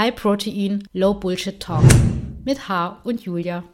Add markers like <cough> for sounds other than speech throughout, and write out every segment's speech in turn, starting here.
High Protein, Low Bullshit Talk mit H und Julia.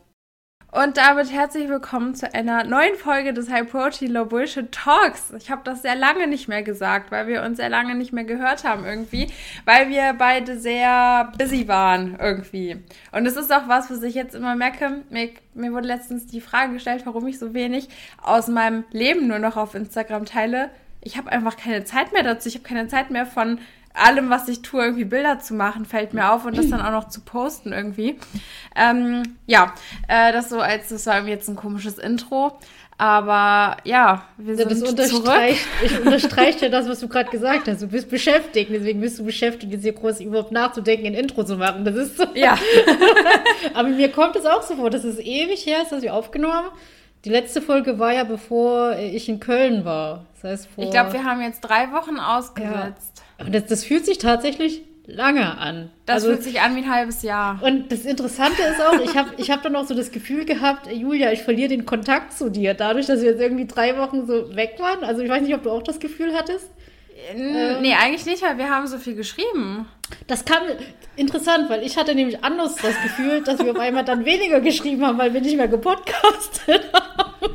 Und damit herzlich willkommen zu einer neuen Folge des High Protein Low Bullshit Talks. Ich habe das sehr lange nicht mehr gesagt, weil wir uns sehr lange nicht mehr gehört haben irgendwie, weil wir beide sehr busy waren irgendwie. Und es ist auch was, was ich jetzt immer merke. Mir, mir wurde letztens die Frage gestellt, warum ich so wenig aus meinem Leben nur noch auf Instagram teile. Ich habe einfach keine Zeit mehr dazu. Ich habe keine Zeit mehr von allem, was ich tue, irgendwie Bilder zu machen, fällt mir auf und das dann auch noch zu posten irgendwie. Ähm, ja, äh, das so als, das war jetzt ein komisches Intro. Aber ja, wir sind ja, das zurück. Ich unterstreiche ja das, was du gerade gesagt hast. Du bist beschäftigt, deswegen bist du beschäftigt, jetzt hier groß überhaupt nachzudenken, ein Intro zu machen. Das ist so. Ja. <laughs> Aber mir kommt es auch so vor, dass es ewig her ist, dass wir aufgenommen haben. Die letzte Folge war ja, bevor ich in Köln war. Das heißt, vor. Ich glaube, wir haben jetzt drei Wochen ausgesetzt. Ja. Und das, das fühlt sich tatsächlich lange an. Das also, fühlt sich an wie ein halbes Jahr. Und das Interessante ist auch, ich habe ich hab dann auch so das Gefühl gehabt, Julia, ich verliere den Kontakt zu dir, dadurch, dass wir jetzt irgendwie drei Wochen so weg waren. Also ich weiß nicht, ob du auch das Gefühl hattest. Ähm, nee, eigentlich nicht, weil wir haben so viel geschrieben. Das kam interessant, weil ich hatte nämlich anders das Gefühl, dass wir auf einmal dann weniger geschrieben haben, weil wir nicht mehr gepodcastet <laughs> haben.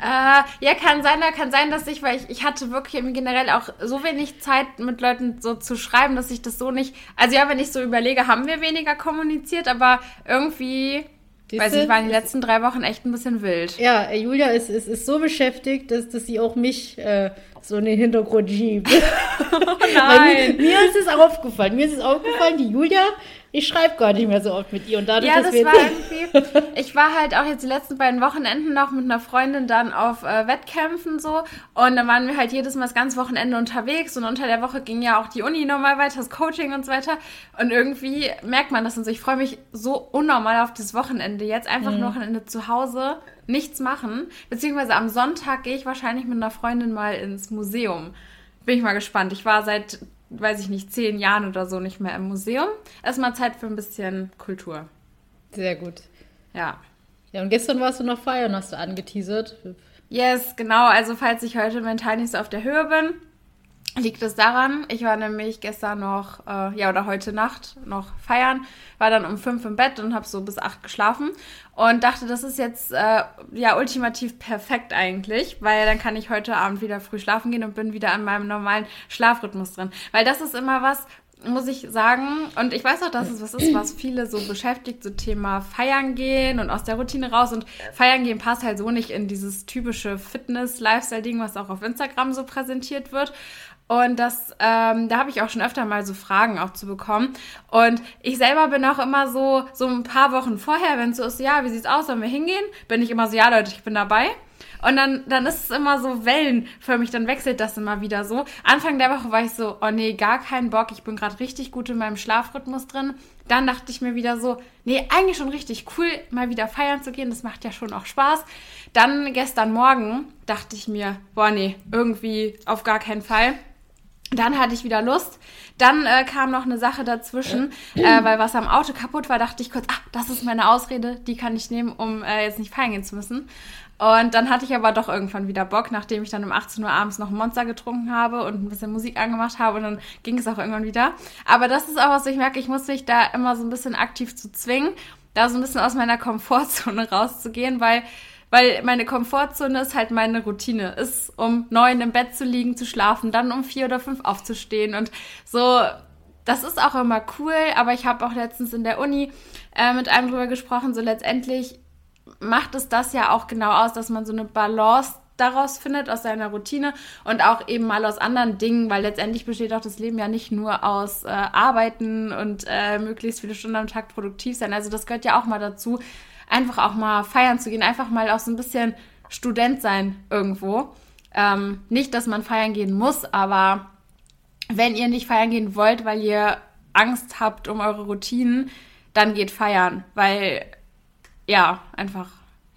Äh, ja, kann sein, kann sein, dass ich, weil ich, ich hatte wirklich generell auch so wenig Zeit mit Leuten so zu schreiben, dass ich das so nicht. Also ja, wenn ich so überlege, haben wir weniger kommuniziert, aber irgendwie. Diese, weiß ich, waren die letzten drei Wochen echt ein bisschen wild. Ja, Julia ist, ist, ist so beschäftigt, dass, dass sie auch mich äh, so in den Hintergrund schiebt. <laughs> oh nein. Mir, mir, ist es aufgefallen. Mir ist es aufgefallen, die Julia ich schreibe gar nicht mehr so oft mit ihr. Und dadurch, ja, das war irgendwie. Ich war halt auch jetzt die letzten beiden Wochenenden noch mit einer Freundin dann auf äh, Wettkämpfen so. Und dann waren wir halt jedes Mal das ganze Wochenende unterwegs. Und unter der Woche ging ja auch die Uni nochmal weiter, das Coaching und so weiter. Und irgendwie merkt man das und so. Ich freue mich so unnormal auf das Wochenende. Jetzt einfach mhm. Wochenende zu Hause, nichts machen. Beziehungsweise am Sonntag gehe ich wahrscheinlich mit einer Freundin mal ins Museum. Bin ich mal gespannt. Ich war seit weiß ich nicht, zehn Jahren oder so nicht mehr im Museum. Erstmal Zeit für ein bisschen Kultur. Sehr gut. Ja. Ja, und gestern warst du noch feiern, hast du angeteasert. Yes, genau. Also, falls ich heute mental nicht so auf der Höhe bin, liegt es daran. Ich war nämlich gestern noch, äh, ja, oder heute Nacht noch feiern, war dann um fünf im Bett und habe so bis acht geschlafen und dachte, das ist jetzt äh, ja ultimativ perfekt eigentlich, weil dann kann ich heute Abend wieder früh schlafen gehen und bin wieder an meinem normalen Schlafrhythmus drin. Weil das ist immer was, muss ich sagen, und ich weiß auch, dass es was ist, was viele so beschäftigt, so Thema Feiern gehen und aus der Routine raus. Und Feiern gehen passt halt so nicht in dieses typische Fitness-Lifestyle-Ding, was auch auf Instagram so präsentiert wird. Und das, ähm, da habe ich auch schon öfter mal so Fragen auch zu bekommen. Und ich selber bin auch immer so, so ein paar Wochen vorher, wenn es so ist, ja, wie sieht's aus, sollen wir hingehen? Bin ich immer so, ja, Leute, ich bin dabei. Und dann, dann ist es immer so wellenförmig, dann wechselt das immer wieder so. Anfang der Woche war ich so, oh nee, gar keinen Bock, ich bin gerade richtig gut in meinem Schlafrhythmus drin. Dann dachte ich mir wieder so, nee, eigentlich schon richtig cool, mal wieder feiern zu gehen, das macht ja schon auch Spaß. Dann gestern Morgen dachte ich mir, boah nee, irgendwie auf gar keinen Fall dann hatte ich wieder Lust. Dann äh, kam noch eine Sache dazwischen, äh, weil was am Auto kaputt war, dachte ich kurz, ah, das ist meine Ausrede, die kann ich nehmen, um äh, jetzt nicht feiern gehen zu müssen. Und dann hatte ich aber doch irgendwann wieder Bock, nachdem ich dann um 18 Uhr abends noch ein Monster getrunken habe und ein bisschen Musik angemacht habe und dann ging es auch irgendwann wieder. Aber das ist auch was, ich merke, ich muss mich da immer so ein bisschen aktiv zu zwingen, da so ein bisschen aus meiner Komfortzone <laughs> rauszugehen, weil weil meine Komfortzone ist halt meine Routine. Ist um neun im Bett zu liegen, zu schlafen, dann um vier oder fünf aufzustehen und so. Das ist auch immer cool, aber ich habe auch letztens in der Uni äh, mit einem drüber gesprochen, so letztendlich macht es das ja auch genau aus, dass man so eine Balance daraus findet, aus seiner Routine und auch eben mal aus anderen Dingen, weil letztendlich besteht auch das Leben ja nicht nur aus äh, Arbeiten und äh, möglichst viele Stunden am Tag produktiv sein. Also das gehört ja auch mal dazu, einfach auch mal feiern zu gehen, einfach mal auch so ein bisschen Student sein irgendwo. Ähm, nicht, dass man feiern gehen muss, aber wenn ihr nicht feiern gehen wollt, weil ihr Angst habt um eure Routinen, dann geht feiern, weil ja, einfach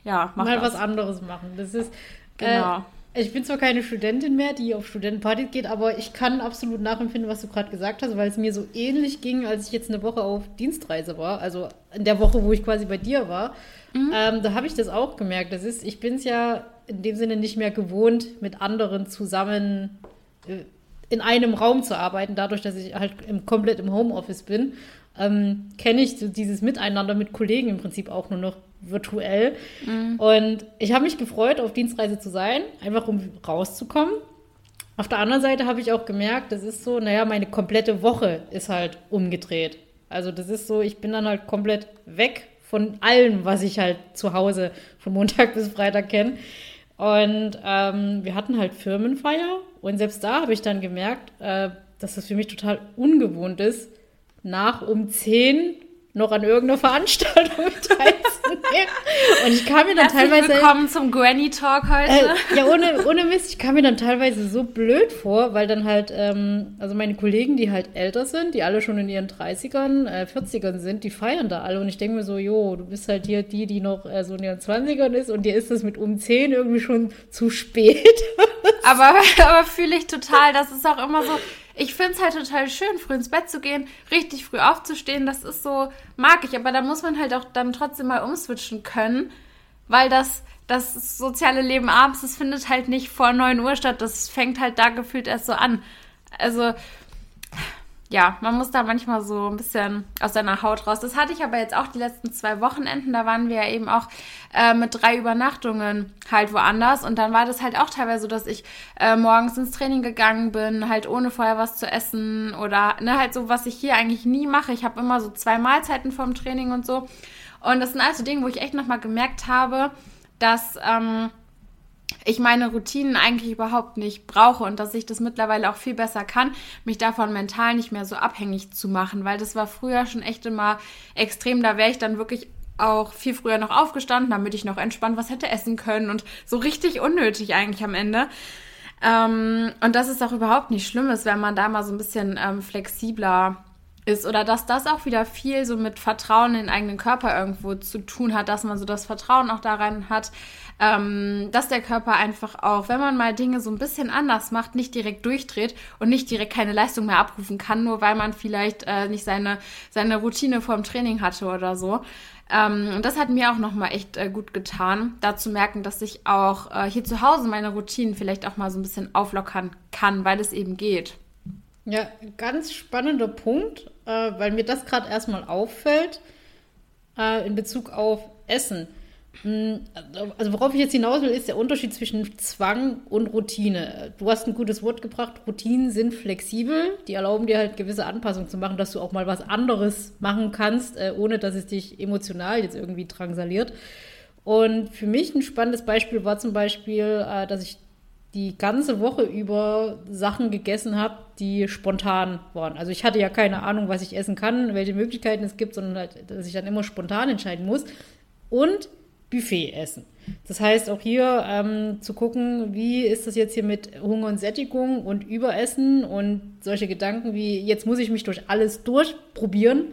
ja, macht mal das. was anderes machen. Das ist genau. Äh, ich bin zwar keine Studentin mehr, die auf Studentenpartys geht, aber ich kann absolut nachempfinden, was du gerade gesagt hast, weil es mir so ähnlich ging, als ich jetzt eine Woche auf Dienstreise war. Also in der Woche, wo ich quasi bei dir war. Mhm. Ähm, da habe ich das auch gemerkt. Das ist, ich bin es ja in dem Sinne nicht mehr gewohnt, mit anderen zusammen äh, in einem Raum zu arbeiten, dadurch, dass ich halt im, komplett im Homeoffice bin, ähm, kenne ich so dieses Miteinander mit Kollegen im Prinzip auch nur noch virtuell. Mhm. Und ich habe mich gefreut, auf Dienstreise zu sein, einfach um rauszukommen. Auf der anderen Seite habe ich auch gemerkt, das ist so, naja, meine komplette Woche ist halt umgedreht. Also das ist so, ich bin dann halt komplett weg von allem, was ich halt zu Hause von Montag <laughs> bis Freitag kenne. Und ähm, wir hatten halt Firmenfeier und selbst da habe ich dann gemerkt, äh, dass das für mich total ungewohnt ist, nach um 10 noch an irgendeiner <laughs> Veranstaltung teilzunehmen. <laughs> Und ich kam mir dann Herzlich teilweise. Willkommen zum Granny Talk heute. Äh, ja, ohne, ohne Mist, ich kam mir dann teilweise so blöd vor, weil dann halt, ähm, also meine Kollegen, die halt älter sind, die alle schon in ihren 30ern, äh, 40ern sind, die feiern da alle. Und ich denke mir so, jo, du bist halt hier die, die noch äh, so in ihren 20ern ist und dir ist das mit um 10 irgendwie schon zu spät. <laughs> aber <laughs> aber fühle ich total, das ist auch immer so ich finde es halt total schön, früh ins Bett zu gehen, richtig früh aufzustehen. Das ist so, mag ich. Aber da muss man halt auch dann trotzdem mal umswitchen können, weil das, das soziale Leben abends, das findet halt nicht vor 9 Uhr statt. Das fängt halt da gefühlt erst so an. Also, ja, man muss da manchmal so ein bisschen aus seiner Haut raus. Das hatte ich aber jetzt auch die letzten zwei Wochenenden. Da waren wir ja eben auch äh, mit drei Übernachtungen halt woanders. Und dann war das halt auch teilweise so, dass ich äh, morgens ins Training gegangen bin, halt ohne vorher was zu essen oder ne, halt so, was ich hier eigentlich nie mache. Ich habe immer so zwei Mahlzeiten vorm Training und so. Und das sind also Dinge, wo ich echt nochmal gemerkt habe, dass. Ähm, ich meine Routinen eigentlich überhaupt nicht brauche und dass ich das mittlerweile auch viel besser kann, mich davon mental nicht mehr so abhängig zu machen, weil das war früher schon echt immer extrem. Da wäre ich dann wirklich auch viel früher noch aufgestanden, damit ich noch entspannt was hätte essen können und so richtig unnötig eigentlich am Ende. Ähm, und das ist auch überhaupt nicht Schlimmes, wenn man da mal so ein bisschen ähm, flexibler ist oder dass das auch wieder viel so mit Vertrauen in den eigenen Körper irgendwo zu tun hat, dass man so das Vertrauen auch daran hat, ähm, dass der Körper einfach auch, wenn man mal Dinge so ein bisschen anders macht, nicht direkt durchdreht und nicht direkt keine Leistung mehr abrufen kann, nur weil man vielleicht äh, nicht seine, seine Routine vor dem Training hatte oder so. Ähm, und das hat mir auch nochmal echt äh, gut getan, da zu merken, dass ich auch äh, hier zu Hause meine Routinen vielleicht auch mal so ein bisschen auflockern kann, weil es eben geht. Ja, ganz spannender Punkt, äh, weil mir das gerade erstmal auffällt äh, in Bezug auf Essen. Also worauf ich jetzt hinaus will, ist der Unterschied zwischen Zwang und Routine. Du hast ein gutes Wort gebracht, Routinen sind flexibel, die erlauben dir halt gewisse Anpassungen zu machen, dass du auch mal was anderes machen kannst, äh, ohne dass es dich emotional jetzt irgendwie drangsaliert. Und für mich ein spannendes Beispiel war zum Beispiel, äh, dass ich die ganze Woche über Sachen gegessen habe, die spontan waren. Also ich hatte ja keine Ahnung, was ich essen kann, welche Möglichkeiten es gibt, sondern halt, dass ich dann immer spontan entscheiden muss. Und Buffet essen. Das heißt auch hier ähm, zu gucken, wie ist das jetzt hier mit Hunger und Sättigung und Überessen und solche Gedanken wie, jetzt muss ich mich durch alles durchprobieren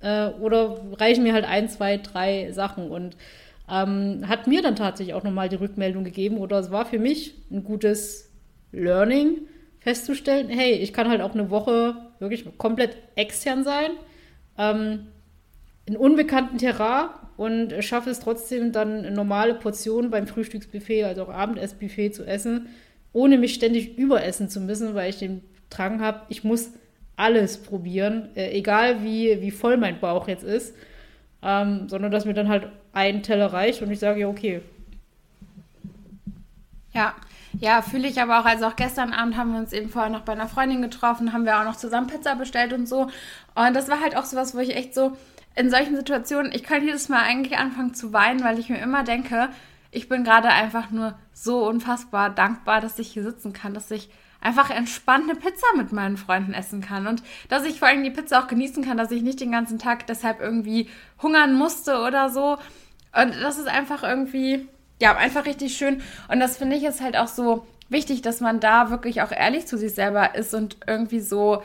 äh, oder reichen mir halt ein, zwei, drei Sachen und ähm, hat mir dann tatsächlich auch nochmal die Rückmeldung gegeben oder es war für mich ein gutes Learning festzustellen, hey, ich kann halt auch eine Woche wirklich komplett extern sein, ähm, in unbekannten Terrain und schaffe es trotzdem dann normale Portion beim Frühstücksbuffet, also auch Abendessbuffet zu essen, ohne mich ständig überessen zu müssen, weil ich den Drang habe, ich muss alles probieren, äh, egal wie, wie voll mein Bauch jetzt ist, ähm, sondern dass mir dann halt ein Teller reicht und ich sage, ja, okay. Ja, ja, fühle ich aber auch. Also auch gestern Abend haben wir uns eben vorher noch bei einer Freundin getroffen, haben wir auch noch zusammen Pizza bestellt und so. Und das war halt auch sowas, wo ich echt so in solchen Situationen, ich kann jedes Mal eigentlich anfangen zu weinen, weil ich mir immer denke, ich bin gerade einfach nur so unfassbar dankbar, dass ich hier sitzen kann, dass ich einfach entspannt Pizza mit meinen Freunden essen kann und dass ich vor allem die Pizza auch genießen kann, dass ich nicht den ganzen Tag deshalb irgendwie hungern musste oder so. Und das ist einfach irgendwie, ja, einfach richtig schön. Und das finde ich jetzt halt auch so wichtig, dass man da wirklich auch ehrlich zu sich selber ist und irgendwie so,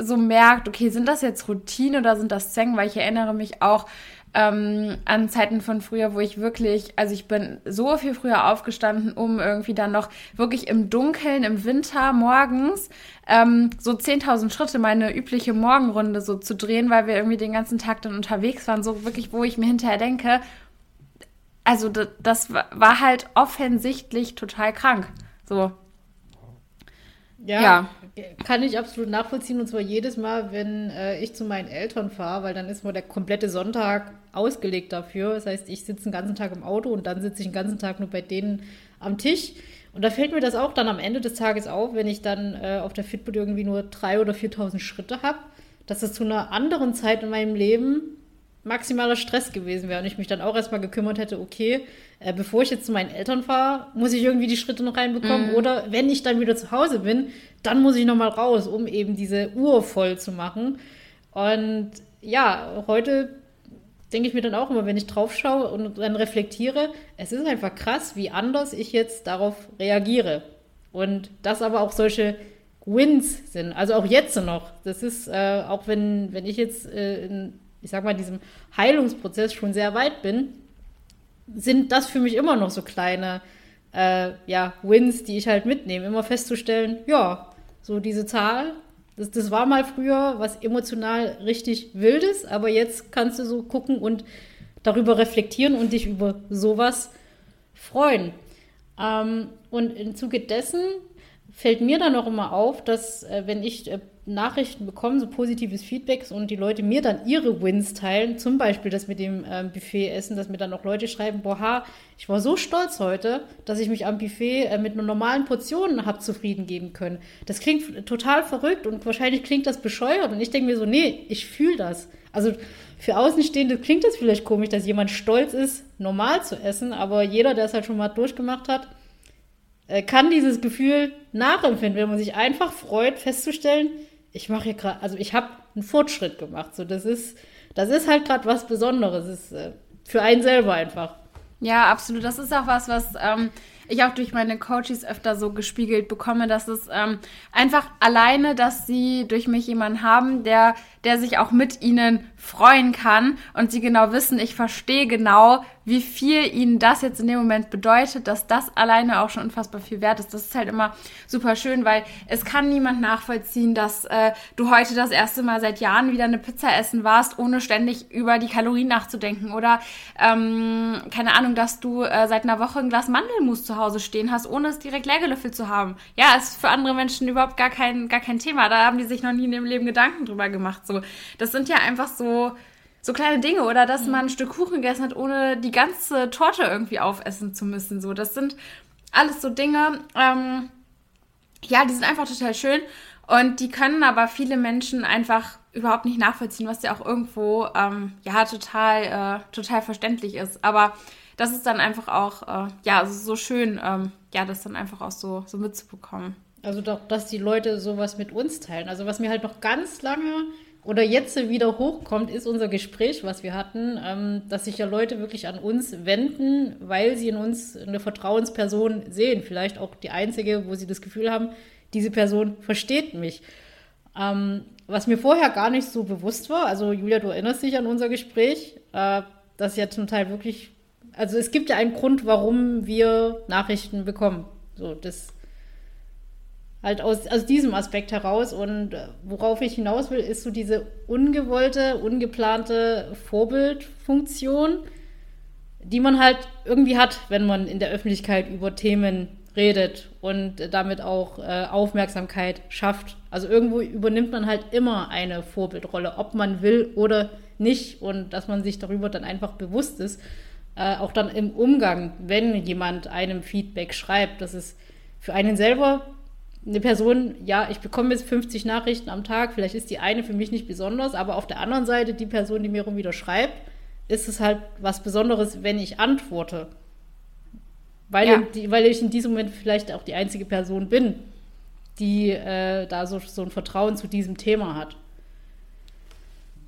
so merkt, okay, sind das jetzt Routine oder sind das Zeng? Weil ich erinnere mich auch ähm, an Zeiten von früher, wo ich wirklich, also ich bin so viel früher aufgestanden, um irgendwie dann noch wirklich im Dunkeln, im Winter morgens ähm, so 10.000 Schritte meine übliche Morgenrunde so zu drehen, weil wir irgendwie den ganzen Tag dann unterwegs waren. So wirklich, wo ich mir hinterher denke, also das, das war halt offensichtlich total krank. So. Ja, ja, kann ich absolut nachvollziehen. Und zwar jedes Mal, wenn äh, ich zu meinen Eltern fahre, weil dann ist mal der komplette Sonntag ausgelegt dafür. Das heißt, ich sitze den ganzen Tag im Auto und dann sitze ich den ganzen Tag nur bei denen am Tisch. Und da fällt mir das auch dann am Ende des Tages auf, wenn ich dann äh, auf der Fitbit irgendwie nur 3.000 oder 4.000 Schritte habe, dass es zu einer anderen Zeit in meinem Leben maximaler Stress gewesen wäre und ich mich dann auch erstmal gekümmert hätte, okay, äh, bevor ich jetzt zu meinen Eltern fahre, muss ich irgendwie die Schritte noch reinbekommen. Mhm. Oder wenn ich dann wieder zu Hause bin, dann muss ich nochmal raus, um eben diese Uhr voll zu machen. Und ja, heute denke ich mir dann auch immer, wenn ich drauf schaue und dann reflektiere, es ist einfach krass, wie anders ich jetzt darauf reagiere. Und das aber auch solche Wins sind. Also auch jetzt noch. Das ist, äh, auch wenn, wenn ich jetzt äh, in, ich sag mal, diesem Heilungsprozess schon sehr weit bin, sind das für mich immer noch so kleine äh, ja, Wins, die ich halt mitnehme. Immer festzustellen, ja, so diese Zahl, das, das war mal früher was emotional richtig Wildes, aber jetzt kannst du so gucken und darüber reflektieren und dich über sowas freuen. Ähm, und im Zuge dessen fällt mir dann auch immer auf, dass äh, wenn ich äh, Nachrichten bekomme, so positives Feedbacks und die Leute mir dann ihre Wins teilen, zum Beispiel das mit dem ähm, Buffet-Essen, dass mir dann auch Leute schreiben, boah, ich war so stolz heute, dass ich mich am Buffet äh, mit einer normalen Portion habe zufrieden geben können. Das klingt total verrückt und wahrscheinlich klingt das bescheuert und ich denke mir so, nee, ich fühle das. Also für Außenstehende klingt das vielleicht komisch, dass jemand stolz ist, normal zu essen, aber jeder, der es halt schon mal durchgemacht hat, äh, kann dieses Gefühl nachempfinden, wenn man sich einfach freut, festzustellen, ich mache hier gerade, also ich habe einen Fortschritt gemacht. So, das ist, das ist halt gerade was Besonderes. Ist äh, für einen selber einfach. Ja, absolut. Das ist auch was, was ähm, ich auch durch meine Coaches öfter so gespiegelt bekomme, dass es ähm, einfach alleine, dass sie durch mich jemanden haben, der, der sich auch mit ihnen freuen kann und sie genau wissen, ich verstehe genau, wie viel ihnen das jetzt in dem Moment bedeutet, dass das alleine auch schon unfassbar viel wert ist. Das ist halt immer super schön, weil es kann niemand nachvollziehen, dass äh, du heute das erste Mal seit Jahren wieder eine Pizza essen warst, ohne ständig über die Kalorien nachzudenken oder ähm, keine Ahnung, dass du äh, seit einer Woche ein Glas Mandelmus zu Hause stehen hast, ohne es direkt leer gelöffelt zu haben. Ja, ist für andere Menschen überhaupt gar kein, gar kein Thema. Da haben die sich noch nie in ihrem Leben Gedanken drüber gemacht. So, das sind ja einfach so so kleine Dinge oder dass man ein Stück Kuchen gegessen hat, ohne die ganze Torte irgendwie aufessen zu müssen. So, das sind alles so Dinge, ähm, ja, die sind einfach total schön und die können aber viele Menschen einfach überhaupt nicht nachvollziehen, was ja auch irgendwo ähm, ja total äh, total verständlich ist. Aber das ist dann einfach auch äh, ja so schön, ähm, ja, das dann einfach auch so so mitzubekommen. Also doch, dass die Leute sowas mit uns teilen. Also was mir halt noch ganz lange oder jetzt wieder hochkommt, ist unser Gespräch, was wir hatten, ähm, dass sich ja Leute wirklich an uns wenden, weil sie in uns eine Vertrauensperson sehen. Vielleicht auch die einzige, wo sie das Gefühl haben, diese Person versteht mich. Ähm, was mir vorher gar nicht so bewusst war, also Julia, du erinnerst dich an unser Gespräch, äh, dass ja zum Teil wirklich, also es gibt ja einen Grund, warum wir Nachrichten bekommen. So, das halt aus, aus diesem Aspekt heraus. Und äh, worauf ich hinaus will, ist so diese ungewollte, ungeplante Vorbildfunktion, die man halt irgendwie hat, wenn man in der Öffentlichkeit über Themen redet und damit auch äh, Aufmerksamkeit schafft. Also irgendwo übernimmt man halt immer eine Vorbildrolle, ob man will oder nicht und dass man sich darüber dann einfach bewusst ist, äh, auch dann im Umgang, wenn jemand einem Feedback schreibt, dass es für einen selber eine Person, ja, ich bekomme jetzt 50 Nachrichten am Tag, vielleicht ist die eine für mich nicht besonders, aber auf der anderen Seite, die Person, die mir rum wieder schreibt, ist es halt was Besonderes, wenn ich antworte. Weil, ja. die, weil ich in diesem Moment vielleicht auch die einzige Person bin, die äh, da so, so ein Vertrauen zu diesem Thema hat.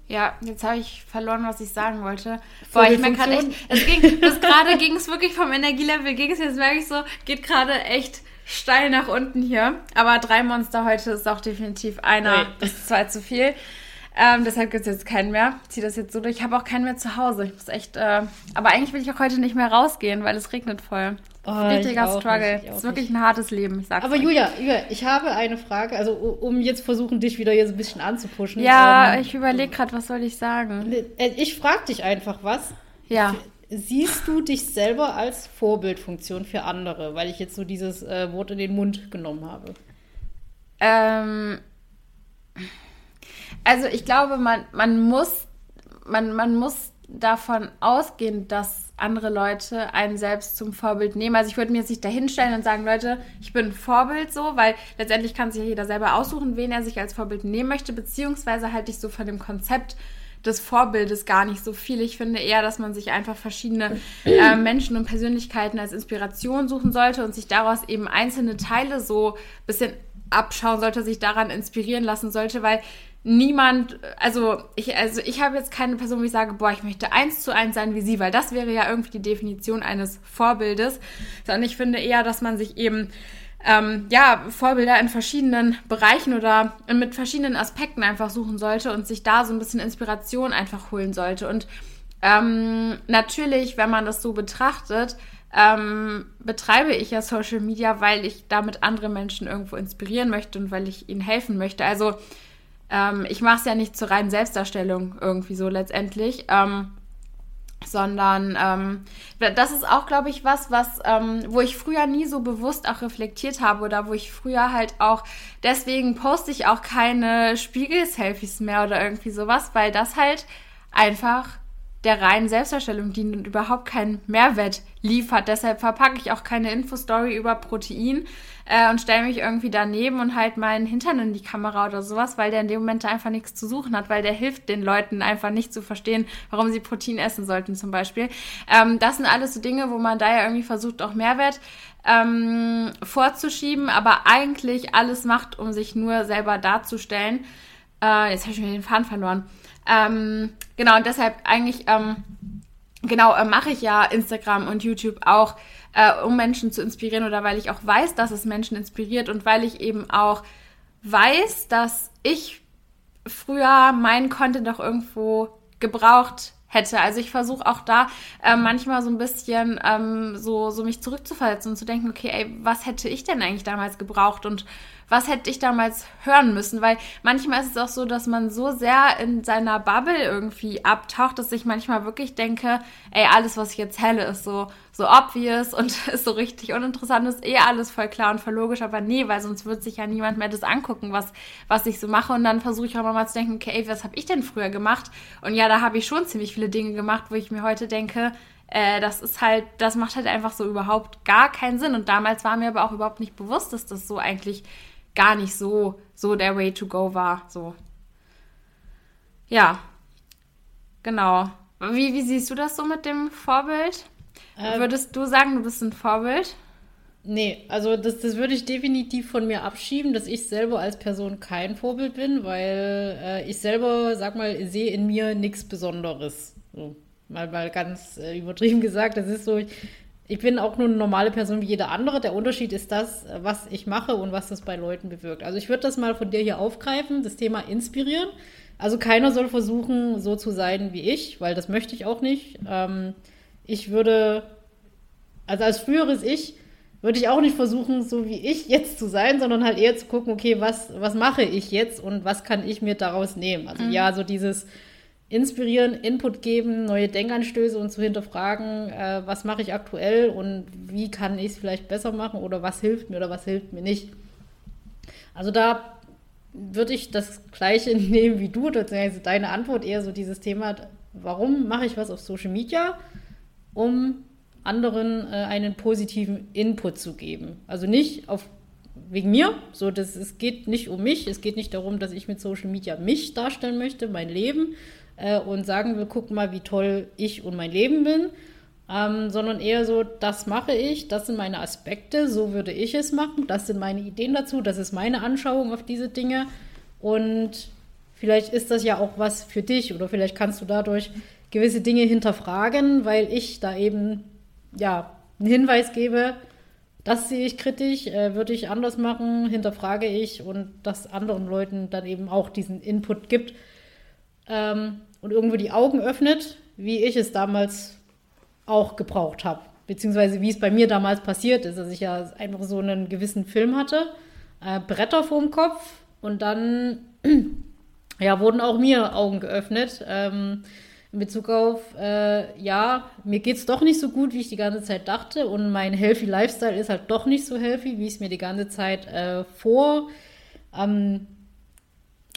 Ja, jetzt habe ich verloren, was ich sagen wollte. Boah, ich merke gerade echt, es ging, bis gerade ging es wirklich vom Energielevel, ging es jetzt merke ich so, geht gerade echt steil nach unten hier. Aber drei Monster heute ist auch definitiv einer nee. bis zwei zu viel. Ähm, deshalb gibt es jetzt keinen mehr. Ich ziehe das jetzt so durch. Ich habe auch keinen mehr zu Hause. Ich muss echt. Äh, aber eigentlich will ich auch heute nicht mehr rausgehen, weil es regnet voll. Oh, Richtiger Struggle. Nicht, ist wirklich nicht. ein hartes Leben, ich sag's Aber euch. Julia, Julia, ich habe eine Frage, also um jetzt versuchen, dich wieder hier so ein bisschen anzupuschen. Ja, ähm, ich überlege gerade, was soll ich sagen? Äh, ich frage dich einfach was. Ja siehst du dich selber als Vorbildfunktion für andere, weil ich jetzt so dieses äh, Wort in den Mund genommen habe? Ähm, also ich glaube, man, man muss, man, man muss davon ausgehen, dass andere Leute einen selbst zum Vorbild nehmen. Also ich würde mir jetzt nicht dahinstellen und sagen, Leute, ich bin Vorbild so, weil letztendlich kann sich ja jeder selber aussuchen, wen er sich als Vorbild nehmen möchte, beziehungsweise halte ich so von dem Konzept des Vorbildes gar nicht so viel. Ich finde eher, dass man sich einfach verschiedene <clears throat> äh, Menschen und Persönlichkeiten als Inspiration suchen sollte und sich daraus eben einzelne Teile so ein bisschen abschauen sollte, sich daran inspirieren lassen sollte, weil niemand, also ich, also ich habe jetzt keine Person, wo ich sage, boah, ich möchte eins zu eins sein wie sie, weil das wäre ja irgendwie die Definition eines Vorbildes, sondern ich finde eher, dass man sich eben ähm, ja, Vorbilder in verschiedenen Bereichen oder mit verschiedenen Aspekten einfach suchen sollte und sich da so ein bisschen Inspiration einfach holen sollte. Und ähm, natürlich, wenn man das so betrachtet, ähm, betreibe ich ja Social Media, weil ich damit andere Menschen irgendwo inspirieren möchte und weil ich ihnen helfen möchte. Also ähm, ich mache es ja nicht zur reinen Selbstdarstellung irgendwie so letztendlich. Ähm, sondern ähm, das ist auch, glaube ich, was, was, ähm, wo ich früher nie so bewusst auch reflektiert habe oder wo ich früher halt auch, deswegen poste ich auch keine Spiegel-Selfies mehr oder irgendwie sowas, weil das halt einfach der reinen Selbstdarstellung dient und überhaupt keinen Mehrwert liefert. Deshalb verpacke ich auch keine Infostory über Protein äh, und stelle mich irgendwie daneben und halt meinen Hintern in die Kamera oder sowas, weil der in dem Moment einfach nichts zu suchen hat, weil der hilft den Leuten einfach nicht zu verstehen, warum sie Protein essen sollten zum Beispiel. Ähm, das sind alles so Dinge, wo man da ja irgendwie versucht, auch Mehrwert ähm, vorzuschieben, aber eigentlich alles macht, um sich nur selber darzustellen. Äh, jetzt habe ich mir den Faden verloren. Ähm, genau, und deshalb eigentlich, ähm, genau, äh, mache ich ja Instagram und YouTube auch, äh, um Menschen zu inspirieren oder weil ich auch weiß, dass es Menschen inspiriert und weil ich eben auch weiß, dass ich früher meinen Content auch irgendwo gebraucht hätte. Also ich versuche auch da äh, manchmal so ein bisschen ähm, so, so mich zurückzuversetzen und zu denken, okay, ey, was hätte ich denn eigentlich damals gebraucht und was hätte ich damals hören müssen? Weil manchmal ist es auch so, dass man so sehr in seiner Bubble irgendwie abtaucht, dass ich manchmal wirklich denke, ey, alles, was ich erzähle, ist so, so obvious und <laughs> ist so richtig uninteressant, ist eh alles voll klar und voll logisch, aber nee, weil sonst wird sich ja niemand mehr das angucken, was, was ich so mache. Und dann versuche ich auch mal zu denken, okay, ey, was habe ich denn früher gemacht? Und ja, da habe ich schon ziemlich viele Dinge gemacht, wo ich mir heute denke, äh, das ist halt, das macht halt einfach so überhaupt gar keinen Sinn. Und damals war mir aber auch überhaupt nicht bewusst, dass das so eigentlich gar nicht so, so der Way to go war. So. Ja. Genau. Wie, wie siehst du das so mit dem Vorbild? Ähm, Würdest du sagen, du bist ein Vorbild? Nee, also das, das würde ich definitiv von mir abschieben, dass ich selber als Person kein Vorbild bin, weil äh, ich selber, sag mal, sehe in mir nichts Besonderes. So, mal, mal ganz äh, übertrieben <laughs> gesagt, das ist so, ich, ich bin auch nur eine normale Person wie jeder andere. Der Unterschied ist das, was ich mache und was das bei Leuten bewirkt. Also ich würde das mal von dir hier aufgreifen, das Thema inspirieren. Also keiner soll versuchen, so zu sein wie ich, weil das möchte ich auch nicht. Ähm, ich würde, also als früheres Ich, würde ich auch nicht versuchen, so wie ich jetzt zu sein, sondern halt eher zu gucken, okay, was, was mache ich jetzt und was kann ich mir daraus nehmen? Also mhm. ja, so dieses inspirieren, Input geben, neue Denkanstöße und zu hinterfragen, äh, was mache ich aktuell und wie kann ich es vielleicht besser machen oder was hilft mir oder was hilft mir nicht. Also da würde ich das gleiche <laughs> nehmen wie du, beziehungsweise deine Antwort eher so dieses Thema, warum mache ich was auf Social Media, um anderen äh, einen positiven Input zu geben. Also nicht auf wegen mir. So, das, es geht nicht um mich. Es geht nicht darum, dass ich mit Social Media mich darstellen möchte, mein Leben, äh, und sagen will, guck mal, wie toll ich und mein Leben bin, ähm, sondern eher so, das mache ich, das sind meine Aspekte, so würde ich es machen, das sind meine Ideen dazu, das ist meine Anschauung auf diese Dinge. Und vielleicht ist das ja auch was für dich oder vielleicht kannst du dadurch gewisse Dinge hinterfragen, weil ich da eben ja einen Hinweis gebe, das sehe ich kritisch, äh, würde ich anders machen, hinterfrage ich und das anderen Leuten dann eben auch diesen Input gibt ähm, und irgendwo die Augen öffnet, wie ich es damals auch gebraucht habe. Beziehungsweise wie es bei mir damals passiert ist, dass ich ja einfach so einen gewissen Film hatte, äh, Bretter vorm Kopf und dann <clears throat> ja, wurden auch mir Augen geöffnet. Ähm, in Bezug auf, äh, ja, mir geht es doch nicht so gut, wie ich die ganze Zeit dachte und mein healthy Lifestyle ist halt doch nicht so healthy, wie ich es mir die ganze Zeit äh, vor ähm,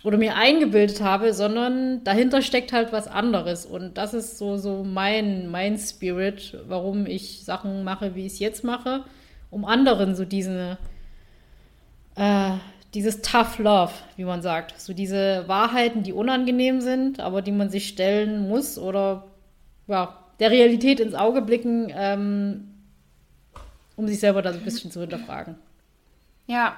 oder mir eingebildet habe, sondern dahinter steckt halt was anderes. Und das ist so, so mein, mein Spirit, warum ich Sachen mache, wie ich es jetzt mache, um anderen so diesen, äh, dieses Tough Love, wie man sagt. So diese Wahrheiten, die unangenehm sind, aber die man sich stellen muss oder ja, der Realität ins Auge blicken, ähm, um sich selber da so ein bisschen zu hinterfragen. Ja,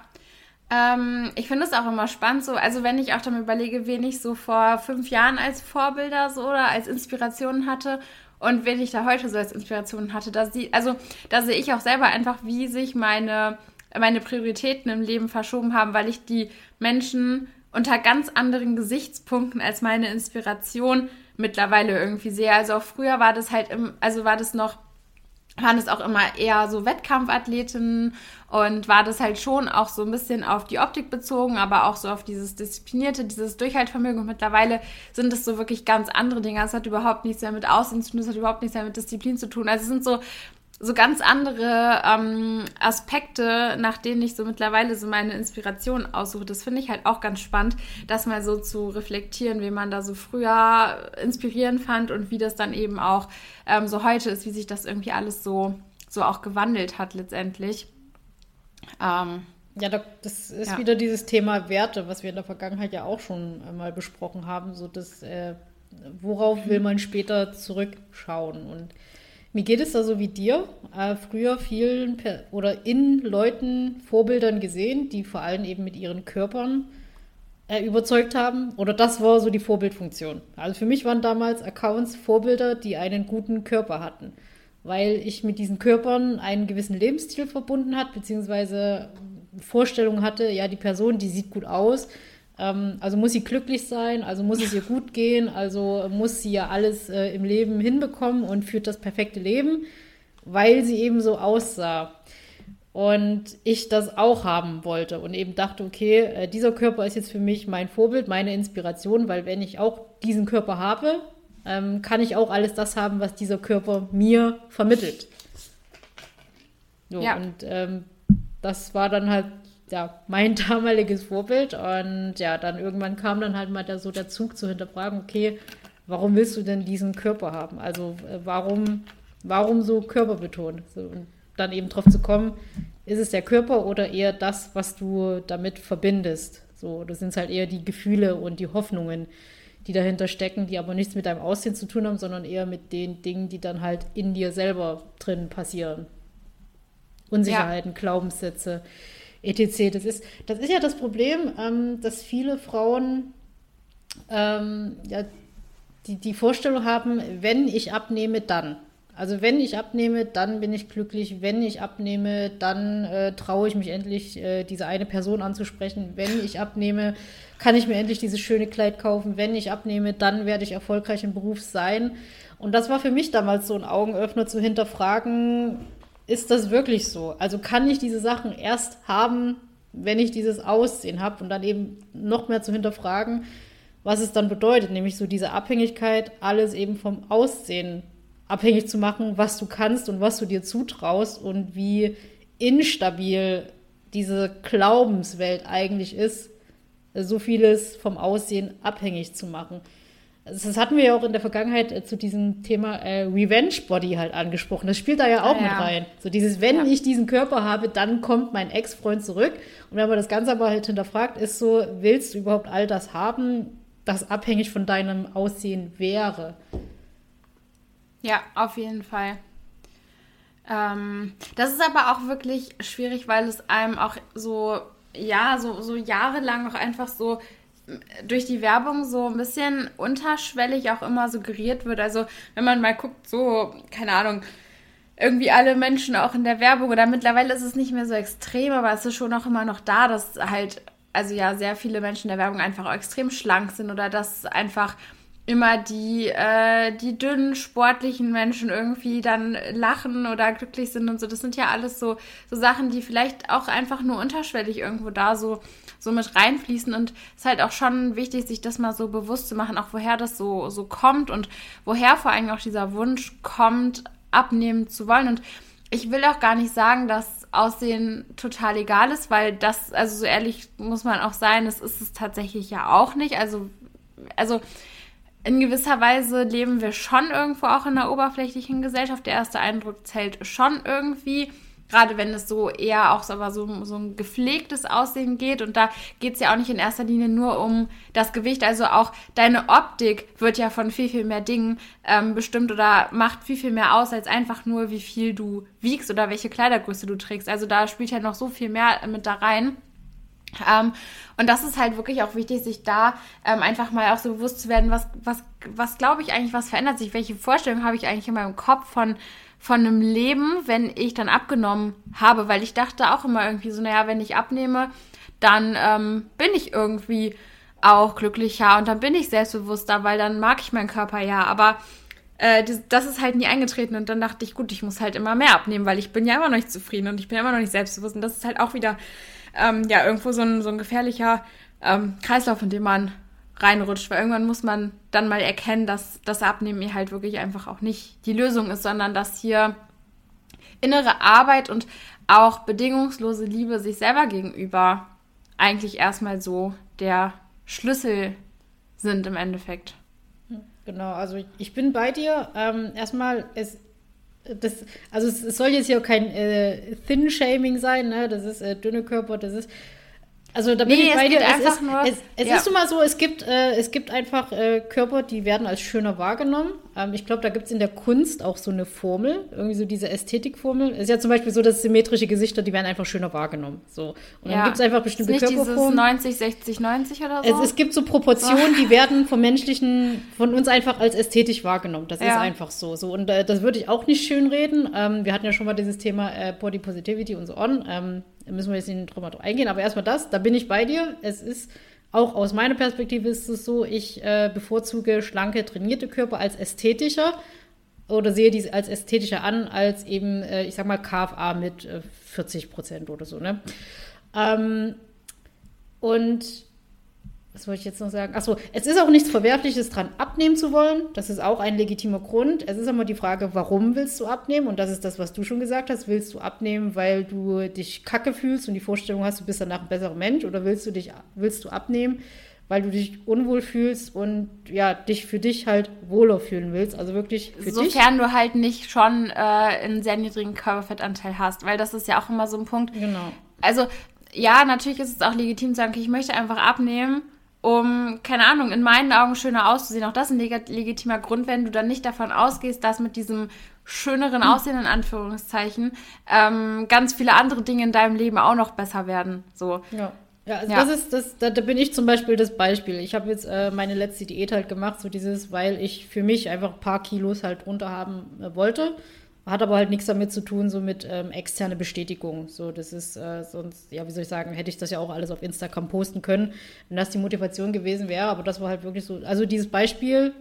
ähm, ich finde es auch immer spannend, so, also wenn ich auch dann überlege, wen ich so vor fünf Jahren als Vorbilder so oder als Inspiration hatte und wen ich da heute so als Inspiration hatte, da sie, also da sehe ich auch selber einfach, wie sich meine, meine Prioritäten im Leben verschoben haben, weil ich die Menschen unter ganz anderen Gesichtspunkten als meine Inspiration mittlerweile irgendwie sehe. Also auch früher war das halt im, also war das noch waren es auch immer eher so Wettkampfathletinnen und war das halt schon auch so ein bisschen auf die Optik bezogen, aber auch so auf dieses Disziplinierte, dieses Durchhaltvermögen. Und mittlerweile sind es so wirklich ganz andere Dinge. Es hat überhaupt nichts mehr mit Aussehen zu tun, es hat überhaupt nichts mehr mit Disziplin zu tun. Also es sind so so ganz andere ähm, Aspekte, nach denen ich so mittlerweile so meine Inspiration aussuche. Das finde ich halt auch ganz spannend, das mal so zu reflektieren, wie man da so früher inspirierend fand und wie das dann eben auch ähm, so heute ist, wie sich das irgendwie alles so, so auch gewandelt hat letztendlich. Ähm, ja, das ist ja. wieder dieses Thema Werte, was wir in der Vergangenheit ja auch schon mal besprochen haben. So das, äh, worauf will man später zurückschauen? Und mir geht es da so wie dir. Äh, früher vielen per oder in Leuten Vorbildern gesehen, die vor allem eben mit ihren Körpern äh, überzeugt haben. Oder das war so die Vorbildfunktion. Also für mich waren damals Accounts Vorbilder, die einen guten Körper hatten. Weil ich mit diesen Körpern einen gewissen Lebensstil verbunden hat, beziehungsweise Vorstellungen hatte, ja, die Person, die sieht gut aus, also muss sie glücklich sein, also muss es ihr gut gehen, also muss sie ja alles äh, im Leben hinbekommen und führt das perfekte Leben, weil sie eben so aussah. Und ich das auch haben wollte und eben dachte, okay, äh, dieser Körper ist jetzt für mich mein Vorbild, meine Inspiration, weil wenn ich auch diesen Körper habe, ähm, kann ich auch alles das haben, was dieser Körper mir vermittelt. So, ja. Und ähm, das war dann halt ja, mein <laughs> damaliges Vorbild. Und ja, dann irgendwann kam dann halt mal der, so der Zug zu hinterfragen, okay, warum willst du denn diesen Körper haben? Also äh, warum, warum so körperbetont? Und dann eben drauf zu kommen, ist es der Körper oder eher das, was du damit verbindest? So, das sind halt eher die Gefühle und die Hoffnungen, die dahinter stecken, die aber nichts mit deinem Aussehen zu tun haben, sondern eher mit den Dingen, die dann halt in dir selber drin passieren. Unsicherheiten, ja. Glaubenssätze, etc. Das ist, das ist ja das Problem, ähm, dass viele Frauen ähm, ja, die, die Vorstellung haben, wenn ich abnehme, dann. Also wenn ich abnehme, dann bin ich glücklich. Wenn ich abnehme, dann äh, traue ich mich endlich, äh, diese eine Person anzusprechen. Wenn ich abnehme, kann ich mir endlich dieses schöne Kleid kaufen. Wenn ich abnehme, dann werde ich erfolgreich im Beruf sein. Und das war für mich damals so ein Augenöffner zu hinterfragen, ist das wirklich so? Also kann ich diese Sachen erst haben, wenn ich dieses Aussehen habe und dann eben noch mehr zu hinterfragen, was es dann bedeutet, nämlich so diese Abhängigkeit, alles eben vom Aussehen abhängig zu machen, was du kannst und was du dir zutraust und wie instabil diese Glaubenswelt eigentlich ist, so vieles vom Aussehen abhängig zu machen das hatten wir ja auch in der Vergangenheit äh, zu diesem Thema äh, Revenge Body halt angesprochen. Das spielt da ja auch ja, mit rein. So dieses, wenn ja. ich diesen Körper habe, dann kommt mein Ex-Freund zurück. Und wenn man das Ganze aber halt hinterfragt, ist so, willst du überhaupt all das haben, das abhängig von deinem Aussehen wäre? Ja, auf jeden Fall. Ähm, das ist aber auch wirklich schwierig, weil es einem auch so, ja, so, so jahrelang auch einfach so durch die Werbung so ein bisschen unterschwellig auch immer suggeriert wird. Also wenn man mal guckt, so, keine Ahnung, irgendwie alle Menschen auch in der Werbung oder mittlerweile ist es nicht mehr so extrem, aber es ist schon auch immer noch da, dass halt, also ja, sehr viele Menschen in der Werbung einfach extrem schlank sind oder dass einfach immer die, äh, die dünnen, sportlichen Menschen irgendwie dann lachen oder glücklich sind und so. Das sind ja alles so, so Sachen, die vielleicht auch einfach nur unterschwellig irgendwo da so so mit reinfließen und es ist halt auch schon wichtig, sich das mal so bewusst zu machen, auch woher das so, so kommt und woher vor allem auch dieser Wunsch kommt, abnehmen zu wollen. Und ich will auch gar nicht sagen, dass Aussehen total egal ist, weil das, also so ehrlich muss man auch sein, das ist es tatsächlich ja auch nicht. Also, also in gewisser Weise leben wir schon irgendwo auch in einer oberflächlichen Gesellschaft. Der erste Eindruck zählt schon irgendwie. Gerade wenn es so eher auch so, aber so, so ein gepflegtes Aussehen geht. Und da geht es ja auch nicht in erster Linie nur um das Gewicht. Also auch deine Optik wird ja von viel, viel mehr Dingen ähm, bestimmt oder macht viel, viel mehr aus, als einfach nur, wie viel du wiegst oder welche Kleidergröße du trägst. Also da spielt ja noch so viel mehr mit da rein. Ähm, und das ist halt wirklich auch wichtig, sich da ähm, einfach mal auch so bewusst zu werden, was, was, was glaube ich eigentlich, was verändert sich, welche Vorstellung habe ich eigentlich in meinem Kopf von, von einem Leben, wenn ich dann abgenommen habe, weil ich dachte auch immer irgendwie so, naja, wenn ich abnehme, dann ähm, bin ich irgendwie auch glücklicher und dann bin ich selbstbewusster, weil dann mag ich meinen Körper ja, aber äh, das ist halt nie eingetreten und dann dachte ich, gut, ich muss halt immer mehr abnehmen, weil ich bin ja immer noch nicht zufrieden und ich bin immer noch nicht selbstbewusst. Und das ist halt auch wieder ähm, ja irgendwo so ein, so ein gefährlicher ähm, Kreislauf, in dem man reinrutscht, weil irgendwann muss man dann mal erkennen, dass das Abnehmen hier halt wirklich einfach auch nicht die Lösung ist, sondern dass hier innere Arbeit und auch bedingungslose Liebe sich selber gegenüber eigentlich erstmal so der Schlüssel sind im Endeffekt. Genau, also ich bin bei dir. Ähm, erstmal, es, das, also es, soll jetzt hier kein äh, Thin-Shaming sein, ne? Das ist äh, dünne Körper, das ist also da bin nee, ich bei dir. Es, ist, nur, es, es ja. ist mal so, es gibt, äh, es gibt einfach äh, Körper, die werden als schöner wahrgenommen. Ähm, ich glaube, da gibt es in der Kunst auch so eine Formel, irgendwie so diese Ästhetikformel. Es ist ja zum Beispiel so, dass symmetrische Gesichter, die werden einfach schöner wahrgenommen. So. Und ja. dann gibt es einfach bestimmte ist nicht Körperformen. 90, 60, 90 oder so? Es, es gibt so Proportionen, die werden vom menschlichen, von uns einfach als ästhetisch wahrgenommen. Das ja. ist einfach so. so. Und äh, das würde ich auch nicht schönreden. Ähm, wir hatten ja schon mal dieses Thema äh, Body Positivity und so on. Ähm, da müssen wir jetzt nicht drüber eingehen, aber erstmal das, da bin ich bei dir. Es ist auch aus meiner Perspektive ist es so, ich äh, bevorzuge schlanke, trainierte Körper als ästhetischer oder sehe diese als ästhetischer an, als eben, äh, ich sag mal, KFA mit äh, 40 Prozent oder so. Ne? Ähm, und was wollte ich jetzt noch sagen? Achso, es ist auch nichts Verwerfliches dran, abnehmen zu wollen. Das ist auch ein legitimer Grund. Es ist immer die Frage, warum willst du abnehmen? Und das ist das, was du schon gesagt hast. Willst du abnehmen, weil du dich kacke fühlst und die Vorstellung hast, du bist danach ein besserer Mensch? Oder willst du dich, willst du abnehmen, weil du dich unwohl fühlst und ja, dich für dich halt wohler fühlen willst? Also wirklich für Sofern dich. Sofern du halt nicht schon äh, einen sehr niedrigen Körperfettanteil hast, weil das ist ja auch immer so ein Punkt. Genau. Also ja, natürlich ist es auch legitim zu sagen, okay, ich möchte einfach abnehmen um, keine Ahnung, in meinen Augen schöner auszusehen. Auch das ist ein legitimer Grund, wenn du dann nicht davon ausgehst, dass mit diesem schöneren hm. Aussehen in Anführungszeichen ähm, ganz viele andere Dinge in deinem Leben auch noch besser werden. So. Ja. Ja, also ja. das ist das, da, da, bin ich zum Beispiel das Beispiel. Ich habe jetzt äh, meine letzte Diät halt gemacht, so dieses, weil ich für mich einfach ein paar Kilos halt runter haben äh, wollte. Hat aber halt nichts damit zu tun, so mit ähm, externe Bestätigung. So, das ist äh, sonst, ja, wie soll ich sagen, hätte ich das ja auch alles auf Instagram posten können, wenn das die Motivation gewesen wäre. Aber das war halt wirklich so. Also dieses Beispiel,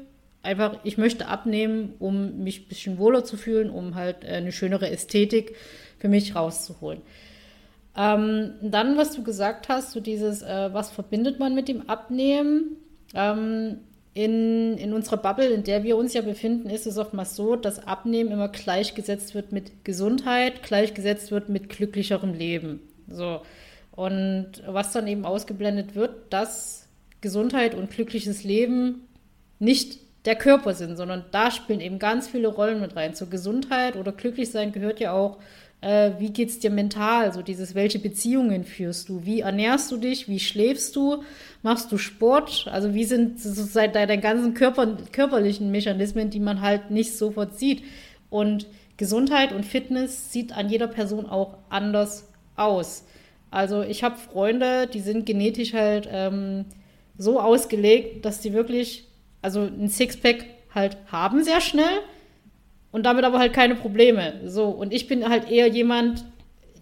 einfach, ich möchte abnehmen, um mich ein bisschen wohler zu fühlen, um halt äh, eine schönere Ästhetik für mich rauszuholen. Ähm, dann, was du gesagt hast, so dieses, äh, was verbindet man mit dem Abnehmen? Ähm, in, in unserer Bubble, in der wir uns ja befinden, ist es oftmals so, dass Abnehmen immer gleichgesetzt wird mit Gesundheit, gleichgesetzt wird mit glücklicherem Leben. So. Und was dann eben ausgeblendet wird, dass Gesundheit und glückliches Leben nicht der Körper sind, sondern da spielen eben ganz viele Rollen mit rein. Zur Gesundheit oder Glücklichsein gehört ja auch äh, wie geht es dir mental? So dieses, welche Beziehungen führst du? Wie ernährst du dich? Wie schläfst du? Machst du Sport? Also wie sind sozusagen deine ganzen Körper, körperlichen Mechanismen, die man halt nicht sofort sieht? Und Gesundheit und Fitness sieht an jeder Person auch anders aus. Also ich habe Freunde, die sind genetisch halt ähm, so ausgelegt, dass die wirklich, also ein Sixpack halt haben sehr schnell und damit aber halt keine Probleme. So, und ich bin halt eher jemand,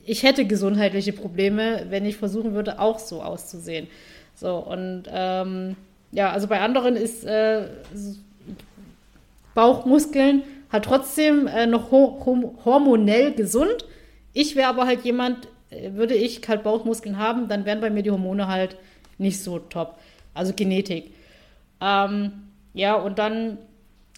ich hätte gesundheitliche Probleme, wenn ich versuchen würde, auch so auszusehen. So, und ähm, ja, also bei anderen ist äh, Bauchmuskeln halt trotzdem äh, noch ho hormonell gesund. Ich wäre aber halt jemand, äh, würde ich halt Bauchmuskeln haben, dann wären bei mir die Hormone halt nicht so top. Also Genetik. Ähm, ja, und dann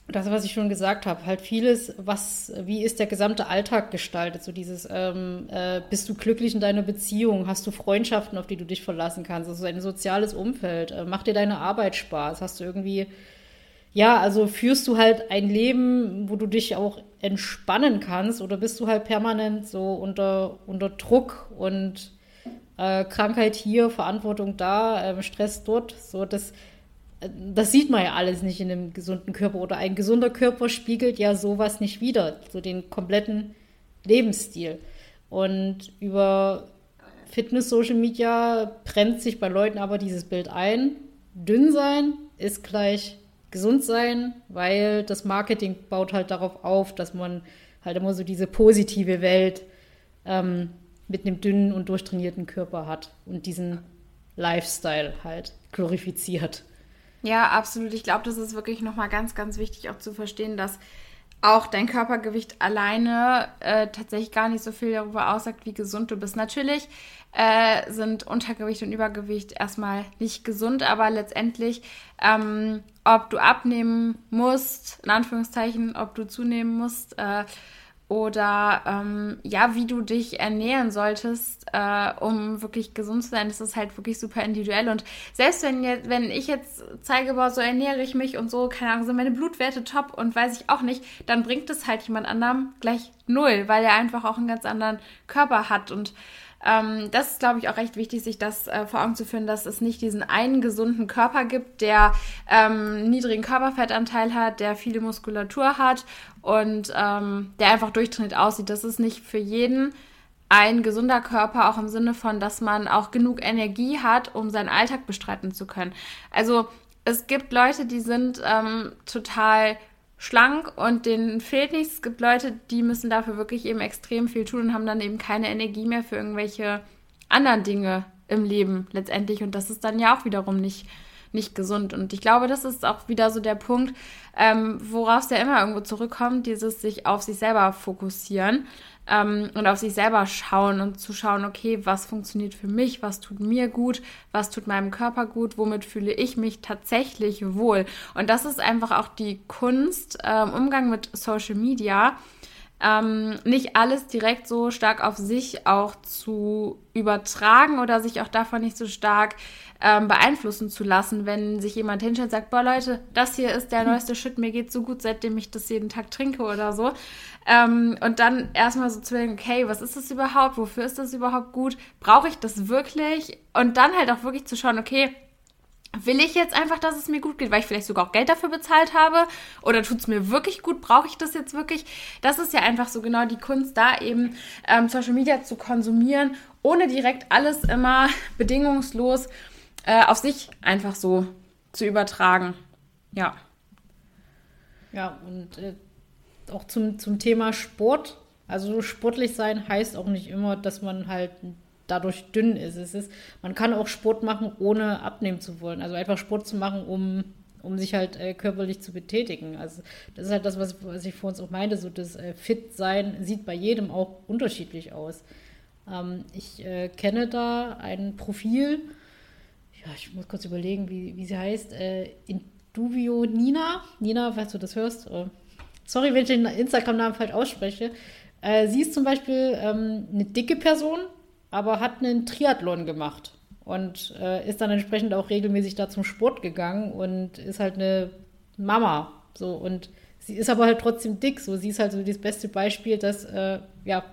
das, was ich schon gesagt habe, halt vieles, was, wie ist der gesamte Alltag gestaltet? So dieses, ähm, äh, bist du glücklich in deiner Beziehung? Hast du Freundschaften, auf die du dich verlassen kannst? Also ein soziales Umfeld? Äh, macht dir deine Arbeit Spaß? Hast du irgendwie, ja, also führst du halt ein Leben, wo du dich auch entspannen kannst oder bist du halt permanent so unter, unter Druck und äh, Krankheit hier, Verantwortung da, äh, Stress dort? So, das das sieht man ja alles nicht in einem gesunden Körper oder ein gesunder Körper spiegelt ja sowas nicht wider, so den kompletten Lebensstil. Und über Fitness, Social Media brennt sich bei Leuten aber dieses Bild ein. Dünn sein ist gleich gesund sein, weil das Marketing baut halt darauf auf, dass man halt immer so diese positive Welt ähm, mit einem dünnen und durchtrainierten Körper hat und diesen Lifestyle halt glorifiziert. Ja, absolut. Ich glaube, das ist wirklich nochmal ganz, ganz wichtig auch zu verstehen, dass auch dein Körpergewicht alleine äh, tatsächlich gar nicht so viel darüber aussagt, wie gesund du bist. Natürlich äh, sind Untergewicht und Übergewicht erstmal nicht gesund, aber letztendlich, ähm, ob du abnehmen musst, in Anführungszeichen, ob du zunehmen musst, äh, oder ähm, ja, wie du dich ernähren solltest, äh, um wirklich gesund zu sein, das ist halt wirklich super individuell. Und selbst wenn, jetzt, wenn ich jetzt zeige, boah, so ernähre ich mich und so, keine Ahnung, sind meine Blutwerte top und weiß ich auch nicht, dann bringt es halt jemand anderem gleich null, weil er einfach auch einen ganz anderen Körper hat. Und ähm, das ist, glaube ich, auch recht wichtig, sich das äh, vor Augen zu führen, dass es nicht diesen einen gesunden Körper gibt, der ähm, niedrigen Körperfettanteil hat, der viele Muskulatur hat und ähm, der einfach durchtrainiert aussieht. Das ist nicht für jeden ein gesunder Körper, auch im Sinne von, dass man auch genug Energie hat, um seinen Alltag bestreiten zu können. Also es gibt Leute, die sind ähm, total schlank und denen fehlt nichts. Es gibt Leute, die müssen dafür wirklich eben extrem viel tun und haben dann eben keine Energie mehr für irgendwelche anderen Dinge im Leben letztendlich. Und das ist dann ja auch wiederum nicht, nicht gesund. Und ich glaube, das ist auch wieder so der Punkt, ähm, worauf es ja immer irgendwo zurückkommt, dieses sich auf sich selber fokussieren ähm, und auf sich selber schauen und zu schauen, okay, was funktioniert für mich, was tut mir gut, was tut meinem Körper gut, womit fühle ich mich tatsächlich wohl. Und das ist einfach auch die Kunst äh, im Umgang mit Social Media. Ähm, nicht alles direkt so stark auf sich auch zu übertragen oder sich auch davon nicht so stark ähm, beeinflussen zu lassen, wenn sich jemand hinstellt und sagt, boah Leute, das hier ist der neueste Shit, mir geht so gut, seitdem ich das jeden Tag trinke oder so. Ähm, und dann erstmal so zu denken, okay, was ist das überhaupt? Wofür ist das überhaupt gut? Brauche ich das wirklich? Und dann halt auch wirklich zu schauen, okay, will ich jetzt einfach, dass es mir gut geht, weil ich vielleicht sogar auch Geld dafür bezahlt habe? Oder tut es mir wirklich gut? Brauche ich das jetzt wirklich? Das ist ja einfach so genau die Kunst, da eben ähm, Social Media zu konsumieren, ohne direkt alles immer bedingungslos äh, auf sich einfach so zu übertragen. Ja. Ja, und äh, auch zum, zum Thema Sport. Also sportlich sein heißt auch nicht immer, dass man halt dadurch dünn ist. Es ist, man kann auch Sport machen, ohne abnehmen zu wollen. Also einfach Sport zu machen, um, um sich halt äh, körperlich zu betätigen. Also das ist halt das, was, was ich vor uns auch meinte, so das äh, Fit-Sein sieht bei jedem auch unterschiedlich aus. Ähm, ich äh, kenne da ein Profil, ich muss kurz überlegen, wie, wie sie heißt, äh, Induvio Nina. Nina, falls du das hörst, äh, sorry, wenn ich den Instagram-Namen falsch ausspreche. Äh, sie ist zum Beispiel ähm, eine dicke Person, aber hat einen Triathlon gemacht und äh, ist dann entsprechend auch regelmäßig da zum Sport gegangen und ist halt eine Mama. So und sie ist aber halt trotzdem dick. So, sie ist halt so das beste Beispiel, dass äh, ja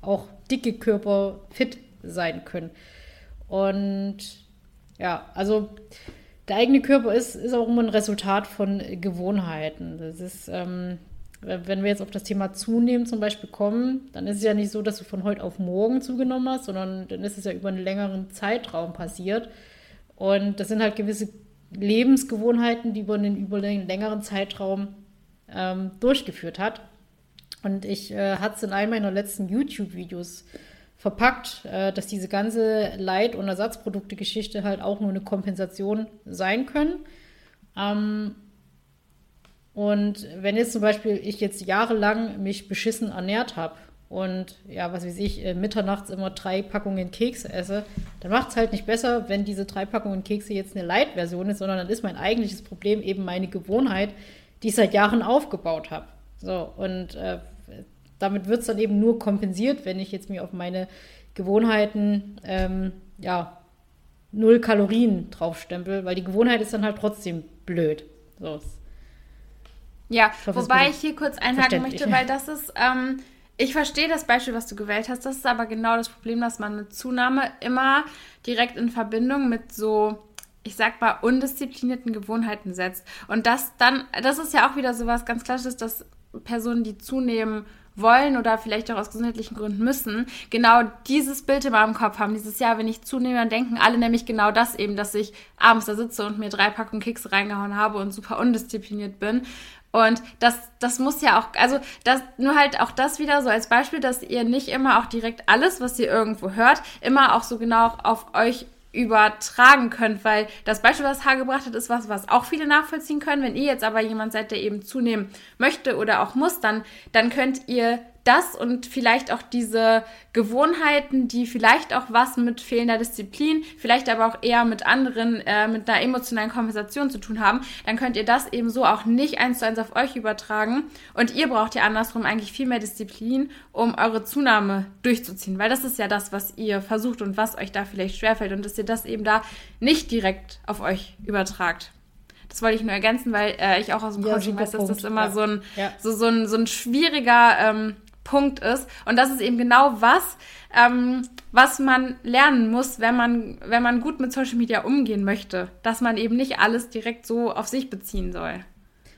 auch dicke Körper fit sein können. Und ja, also der eigene Körper ist, ist auch immer ein Resultat von Gewohnheiten. Das ist, ähm, wenn wir jetzt auf das Thema Zunehmen zum Beispiel kommen, dann ist es ja nicht so, dass du von heute auf morgen zugenommen hast, sondern dann ist es ja über einen längeren Zeitraum passiert. Und das sind halt gewisse Lebensgewohnheiten, die man in über einen längeren Zeitraum ähm, durchgeführt hat. Und ich äh, hatte es in einem meiner letzten YouTube-Videos verpackt, äh, dass diese ganze Leit- und Ersatzprodukte-Geschichte halt auch nur eine Kompensation sein können. Ähm, und wenn jetzt zum Beispiel ich jetzt jahrelang mich beschissen ernährt habe und ja, was weiß ich, äh, mitternachts immer drei Packungen Kekse esse, dann macht es halt nicht besser, wenn diese drei Packungen Kekse jetzt eine Light-Version ist, sondern dann ist mein eigentliches Problem eben meine Gewohnheit, die ich seit Jahren aufgebaut habe. So, und äh, damit wird es dann eben nur kompensiert, wenn ich jetzt mir auf meine Gewohnheiten, ähm, ja, null Kalorien draufstempel, weil die Gewohnheit ist dann halt trotzdem blöd. So. Ja, ich hoffe, wobei ich hier kurz einhaken möchte, weil das ist, ähm, ich verstehe das Beispiel, was du gewählt hast. Das ist aber genau das Problem, dass man mit Zunahme immer direkt in Verbindung mit so, ich sag mal, undisziplinierten Gewohnheiten setzt. Und das dann, das ist ja auch wieder so was ganz Klassisches, dass Personen, die zunehmen wollen oder vielleicht auch aus gesundheitlichen Gründen müssen, genau dieses Bild immer im Kopf haben. Dieses Jahr, wenn ich zunehme, dann denken alle nämlich genau das eben, dass ich abends da sitze und mir drei Packungen Kekse reingehauen habe und super undiszipliniert bin. Und das, das muss ja auch, also das, nur halt auch das wieder so als Beispiel, dass ihr nicht immer auch direkt alles, was ihr irgendwo hört, immer auch so genau auf euch übertragen könnt, weil das Beispiel, was Haar gebracht hat, ist was, was auch viele nachvollziehen können. Wenn ihr jetzt aber jemand seid, der eben zunehmen möchte oder auch muss, dann, dann könnt ihr das und vielleicht auch diese Gewohnheiten, die vielleicht auch was mit fehlender Disziplin, vielleicht aber auch eher mit anderen, äh, mit einer emotionalen Kompensation zu tun haben, dann könnt ihr das eben so auch nicht eins zu eins auf euch übertragen. Und ihr braucht ja andersrum eigentlich viel mehr Disziplin, um eure Zunahme durchzuziehen, weil das ist ja das, was ihr versucht und was euch da vielleicht schwerfällt und dass ihr das eben da nicht direkt auf euch übertragt. Das wollte ich nur ergänzen, weil äh, ich auch aus dem Coaching weiß, dass das immer ja. so, ein, ja. so, so, ein, so ein schwieriger ähm, Punkt ist. Und das ist eben genau was, ähm, was man lernen muss, wenn man, wenn man gut mit Social Media umgehen möchte. Dass man eben nicht alles direkt so auf sich beziehen soll.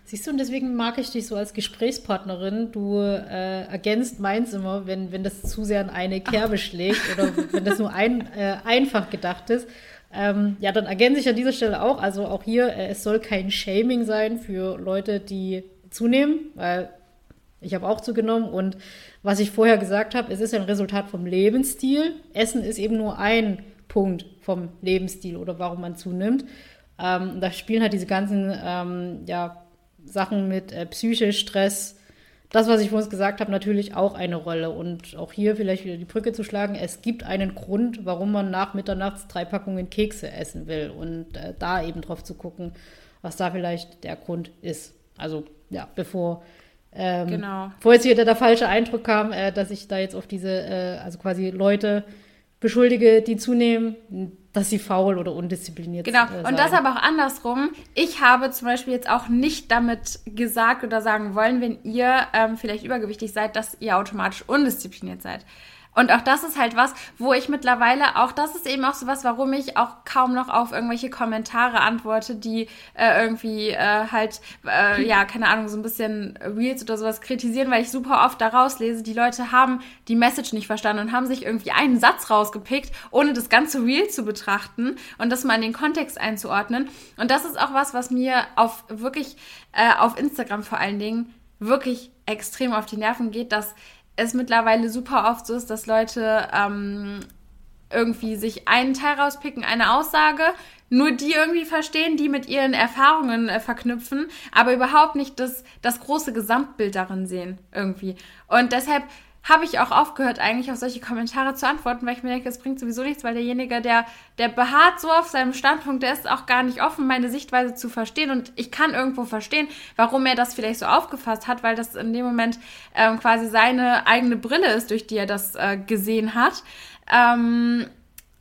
Siehst du, und deswegen mag ich dich so als Gesprächspartnerin. Du äh, ergänzt meins immer, wenn, wenn das zu sehr in eine Kerbe schlägt oder wenn das nur ein, <laughs> äh, einfach gedacht ist. Ähm, ja, dann ergänze ich an dieser Stelle auch. Also auch hier, äh, es soll kein Shaming sein für Leute, die zunehmen, weil ich habe auch zugenommen und was ich vorher gesagt habe, es ist ein Resultat vom Lebensstil. Essen ist eben nur ein Punkt vom Lebensstil oder warum man zunimmt. Ähm, da spielen halt diese ganzen ähm, ja, Sachen mit äh, Psyche, Stress, das, was ich vorhin gesagt habe, natürlich auch eine Rolle. Und auch hier vielleicht wieder die Brücke zu schlagen, es gibt einen Grund, warum man nach Mitternachts drei Packungen Kekse essen will. Und äh, da eben drauf zu gucken, was da vielleicht der Grund ist. Also ja, bevor ähm, genau. Vor jetzt wieder der falsche Eindruck kam, äh, dass ich da jetzt auf diese, äh, also quasi Leute beschuldige, die zunehmen, dass sie faul oder undiszipliniert sind. Genau, äh, und das aber auch andersrum. Ich habe zum Beispiel jetzt auch nicht damit gesagt oder sagen wollen, wenn ihr ähm, vielleicht übergewichtig seid, dass ihr automatisch undiszipliniert seid. Und auch das ist halt was, wo ich mittlerweile, auch das ist eben auch so was, warum ich auch kaum noch auf irgendwelche Kommentare antworte, die äh, irgendwie äh, halt, äh, ja, keine Ahnung, so ein bisschen Reels oder sowas kritisieren, weil ich super oft daraus lese, die Leute haben die Message nicht verstanden und haben sich irgendwie einen Satz rausgepickt, ohne das ganze Reel zu betrachten und das mal in den Kontext einzuordnen. Und das ist auch was, was mir auf wirklich, äh, auf Instagram vor allen Dingen, wirklich extrem auf die Nerven geht, dass es mittlerweile super oft so ist, dass Leute ähm, irgendwie sich einen Teil rauspicken, eine Aussage, nur die irgendwie verstehen, die mit ihren Erfahrungen äh, verknüpfen, aber überhaupt nicht das, das große Gesamtbild darin sehen irgendwie. Und deshalb habe ich auch aufgehört, eigentlich auf solche Kommentare zu antworten, weil ich mir denke, es bringt sowieso nichts, weil derjenige, der, der beharrt so auf seinem Standpunkt, der ist auch gar nicht offen, meine Sichtweise zu verstehen. Und ich kann irgendwo verstehen, warum er das vielleicht so aufgefasst hat, weil das in dem Moment ähm, quasi seine eigene Brille ist, durch die er das äh, gesehen hat. Ähm,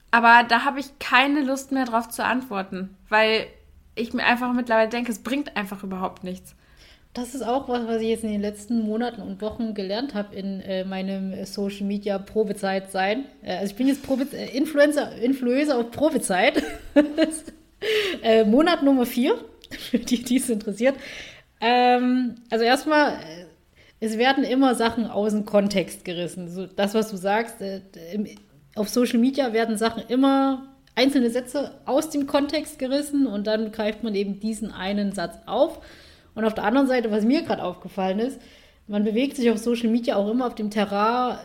aber da habe ich keine Lust mehr drauf zu antworten, weil ich mir einfach mittlerweile denke, es bringt einfach überhaupt nichts. Das ist auch was, was ich jetzt in den letzten Monaten und Wochen gelernt habe in äh, meinem Social Media Probezeit sein. Äh, also ich bin jetzt Probe äh, Influencer, Influencer auf Probezeit. <laughs> äh, Monat Nummer vier, <laughs> für die, die es interessiert. Ähm, also erstmal, äh, es werden immer Sachen aus dem Kontext gerissen. So, das, was du sagst, äh, im, auf Social Media werden Sachen immer einzelne Sätze aus dem Kontext gerissen und dann greift man eben diesen einen Satz auf und auf der anderen Seite, was mir gerade aufgefallen ist, man bewegt sich auf Social Media auch immer auf dem Terrain,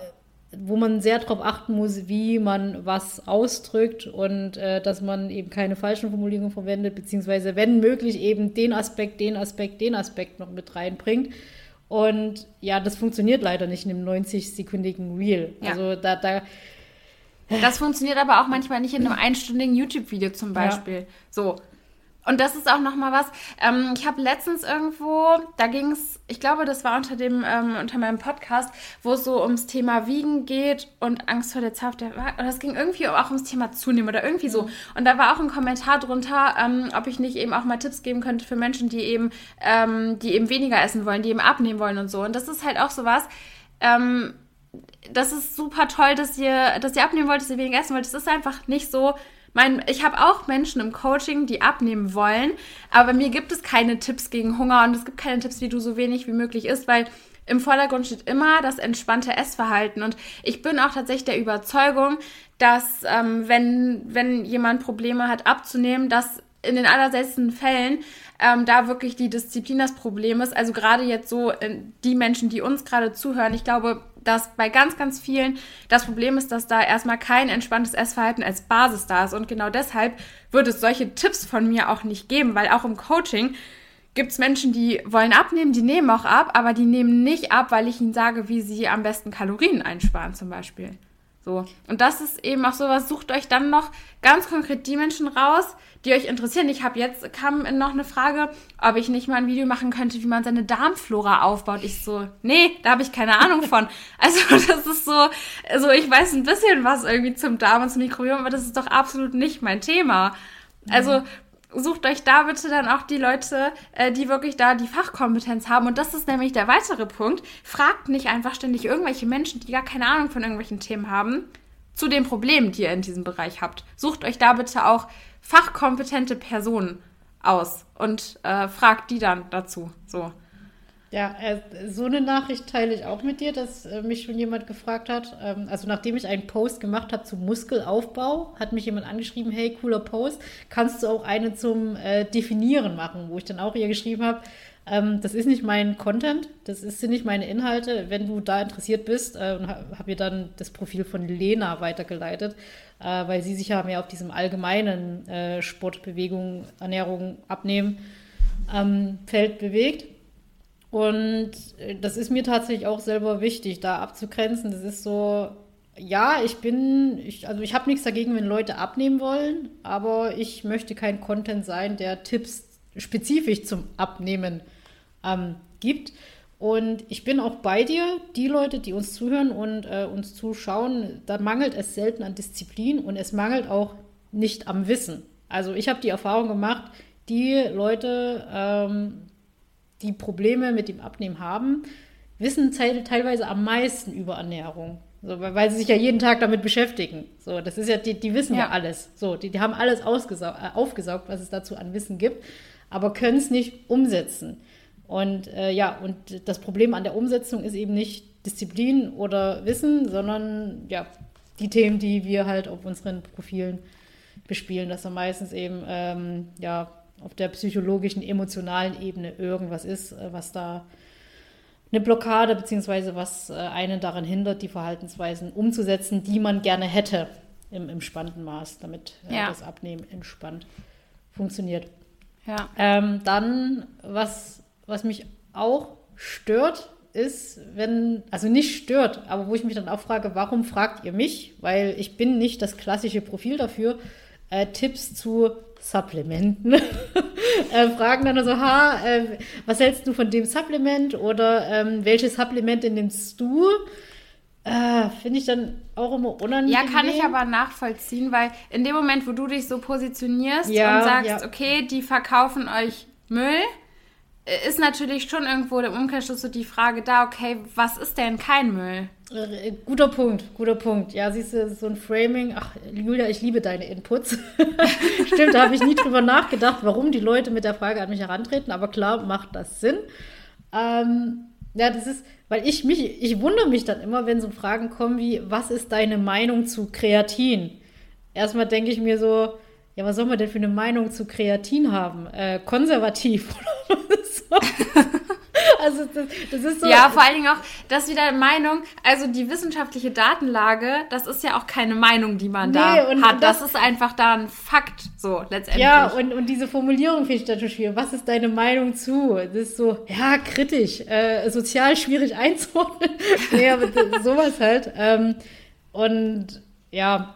wo man sehr darauf achten muss, wie man was ausdrückt und äh, dass man eben keine falschen Formulierungen verwendet, beziehungsweise wenn möglich eben den Aspekt, den Aspekt, den Aspekt noch mit reinbringt. Und ja, das funktioniert leider nicht in einem 90-sekündigen Reel. Ja. Also da, da das funktioniert aber auch manchmal nicht in einem einstündigen YouTube-Video zum Beispiel. Ja. So, Und das ist auch nochmal was, ähm, ich habe letztens irgendwo, da ging es, ich glaube, das war unter dem, ähm, unter meinem Podcast, wo es so ums Thema Wiegen geht und Angst vor der Zahl, der, oder es ging irgendwie auch ums Thema Zunehmen oder irgendwie so. Mhm. Und da war auch ein Kommentar drunter, ähm, ob ich nicht eben auch mal Tipps geben könnte für Menschen, die eben, ähm, die eben weniger essen wollen, die eben abnehmen wollen und so. Und das ist halt auch so was, ähm, das ist super toll, dass ihr, dass ihr abnehmen wollt, dass ihr weniger essen wollt. Das ist einfach nicht so, mein, ich habe auch Menschen im Coaching, die abnehmen wollen, aber mir gibt es keine Tipps gegen Hunger und es gibt keine Tipps, wie du so wenig wie möglich isst, weil im Vordergrund steht immer das entspannte Essverhalten. Und ich bin auch tatsächlich der Überzeugung, dass ähm, wenn, wenn jemand Probleme hat abzunehmen, dass in den allerseltensten Fällen ähm, da wirklich die Disziplin das Problem ist. Also gerade jetzt so äh, die Menschen, die uns gerade zuhören, ich glaube, dass bei ganz, ganz vielen das Problem ist, dass da erstmal kein entspanntes Essverhalten als Basis da ist. Und genau deshalb wird es solche Tipps von mir auch nicht geben, weil auch im Coaching gibt es Menschen, die wollen abnehmen, die nehmen auch ab, aber die nehmen nicht ab, weil ich ihnen sage, wie sie am besten Kalorien einsparen zum Beispiel. So. Und das ist eben auch sowas, sucht euch dann noch ganz konkret die Menschen raus, die euch interessieren. Ich habe jetzt, kam noch eine Frage, ob ich nicht mal ein Video machen könnte, wie man seine Darmflora aufbaut. Ich so, nee, da habe ich keine Ahnung von. <laughs> Also das ist so, also ich weiß ein bisschen was irgendwie zum Darm und zum Mikrobiom, aber das ist doch absolut nicht mein Thema. Also sucht euch da bitte dann auch die Leute, äh, die wirklich da die Fachkompetenz haben. Und das ist nämlich der weitere Punkt. Fragt nicht einfach ständig irgendwelche Menschen, die gar keine Ahnung von irgendwelchen Themen haben, zu den Problemen, die ihr in diesem Bereich habt. Sucht euch da bitte auch fachkompetente Personen aus und äh, fragt die dann dazu. So. Ja, äh, so eine Nachricht teile ich auch mit dir, dass äh, mich schon jemand gefragt hat. Ähm, also nachdem ich einen Post gemacht habe zum Muskelaufbau, hat mich jemand angeschrieben, hey, cooler Post, kannst du auch eine zum äh, Definieren machen, wo ich dann auch ihr geschrieben habe, ähm, das ist nicht mein Content, das sind nicht meine Inhalte. Wenn du da interessiert bist, und habe ihr dann das Profil von Lena weitergeleitet, weil sie sich ja mehr auf diesem allgemeinen Sportbewegung, Ernährung, Abnehmen ähm, Feld bewegt. Und äh, das ist mir tatsächlich auch selber wichtig, da abzugrenzen. Das ist so, ja, ich bin, ich, also ich habe nichts dagegen, wenn Leute abnehmen wollen, aber ich möchte kein Content sein, der Tipps spezifisch zum Abnehmen ähm, gibt. Und ich bin auch bei dir, die Leute, die uns zuhören und äh, uns zuschauen, da mangelt es selten an Disziplin und es mangelt auch nicht am Wissen. Also ich habe die Erfahrung gemacht, die Leute, ähm, die Probleme mit dem Abnehmen haben, wissen teilweise am meisten über Ernährung. So, weil sie sich ja jeden Tag damit beschäftigen. So, das ist ja, die, die wissen ja, ja alles. So, die, die haben alles äh, aufgesaugt, was es dazu an Wissen gibt, aber können es nicht umsetzen. Und äh, ja, und das Problem an der Umsetzung ist eben nicht Disziplin oder Wissen, sondern ja, die Themen, die wir halt auf unseren Profilen bespielen, dass da meistens eben ähm, ja, auf der psychologischen, emotionalen Ebene irgendwas ist, äh, was da eine Blockade beziehungsweise was äh, einen daran hindert, die Verhaltensweisen umzusetzen, die man gerne hätte im, im spannenden Maß, damit äh, ja. das Abnehmen entspannt funktioniert. Ja. Ähm, dann, was, was mich auch stört, ist, wenn, also nicht stört, aber wo ich mich dann auch frage, warum fragt ihr mich? Weil ich bin nicht das klassische Profil dafür, äh, Tipps zu Supplementen. <laughs> äh, fragen dann so, ha, äh, was hältst du von dem Supplement oder ähm, welches Supplement nimmst du? Äh, Finde ich dann auch immer unangenehm. Ja, kann ich aber nachvollziehen, weil in dem Moment, wo du dich so positionierst ja, und sagst, ja. okay, die verkaufen euch Müll, ist natürlich schon irgendwo der Umkehrschluss so die Frage da, okay, was ist denn kein Müll? Guter Punkt, guter Punkt. Ja, siehst du, so ein Framing. Ach, Julia, ich liebe deine Inputs. <laughs> Stimmt, da habe ich nie drüber nachgedacht, warum die Leute mit der Frage an mich herantreten, aber klar macht das Sinn. Ähm, ja, das ist, weil ich mich, ich wundere mich dann immer, wenn so Fragen kommen wie, was ist deine Meinung zu Kreatin? Erstmal denke ich mir so, ja, was soll man denn für eine Meinung zu Kreatin haben? Äh, konservativ <laughs> oder so. Also das, das, ist so. Ja, vor allen Dingen auch, das wieder Meinung, also die wissenschaftliche Datenlage, das ist ja auch keine Meinung, die man nee, da hat. Das, das, ist einfach da ein Fakt, so letztendlich. Ja, und, und diese Formulierung finde ich da schon schwierig. Was ist deine Meinung zu? Das ist so, ja, kritisch, äh, sozial schwierig <laughs> einzuordnen. nee, aber sowas halt. Ähm, und ja,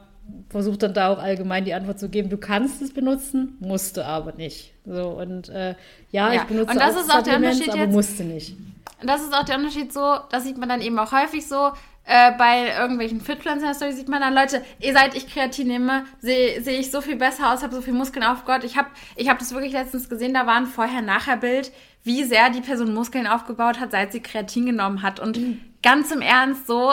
versuche dann da auch allgemein die Antwort zu geben, du kannst es benutzen, musst du aber nicht. So, und äh, ja, ja, ich benutze und das auch ist auch der Unterschied aber jetzt, musste nicht. Das ist auch der Unterschied so, das sieht man dann eben auch häufig so, äh, bei irgendwelchen Fitpflanzen sieht man dann, Leute, ihr seit ich Kreatin nehme, sehe seh ich so viel besser aus, habe so viel Muskeln aufgebaut. Ich habe ich hab das wirklich letztens gesehen, da war ein Vorher-Nachher-Bild, wie sehr die Person Muskeln aufgebaut hat, seit sie Kreatin genommen hat. Und mhm. ganz im Ernst, so,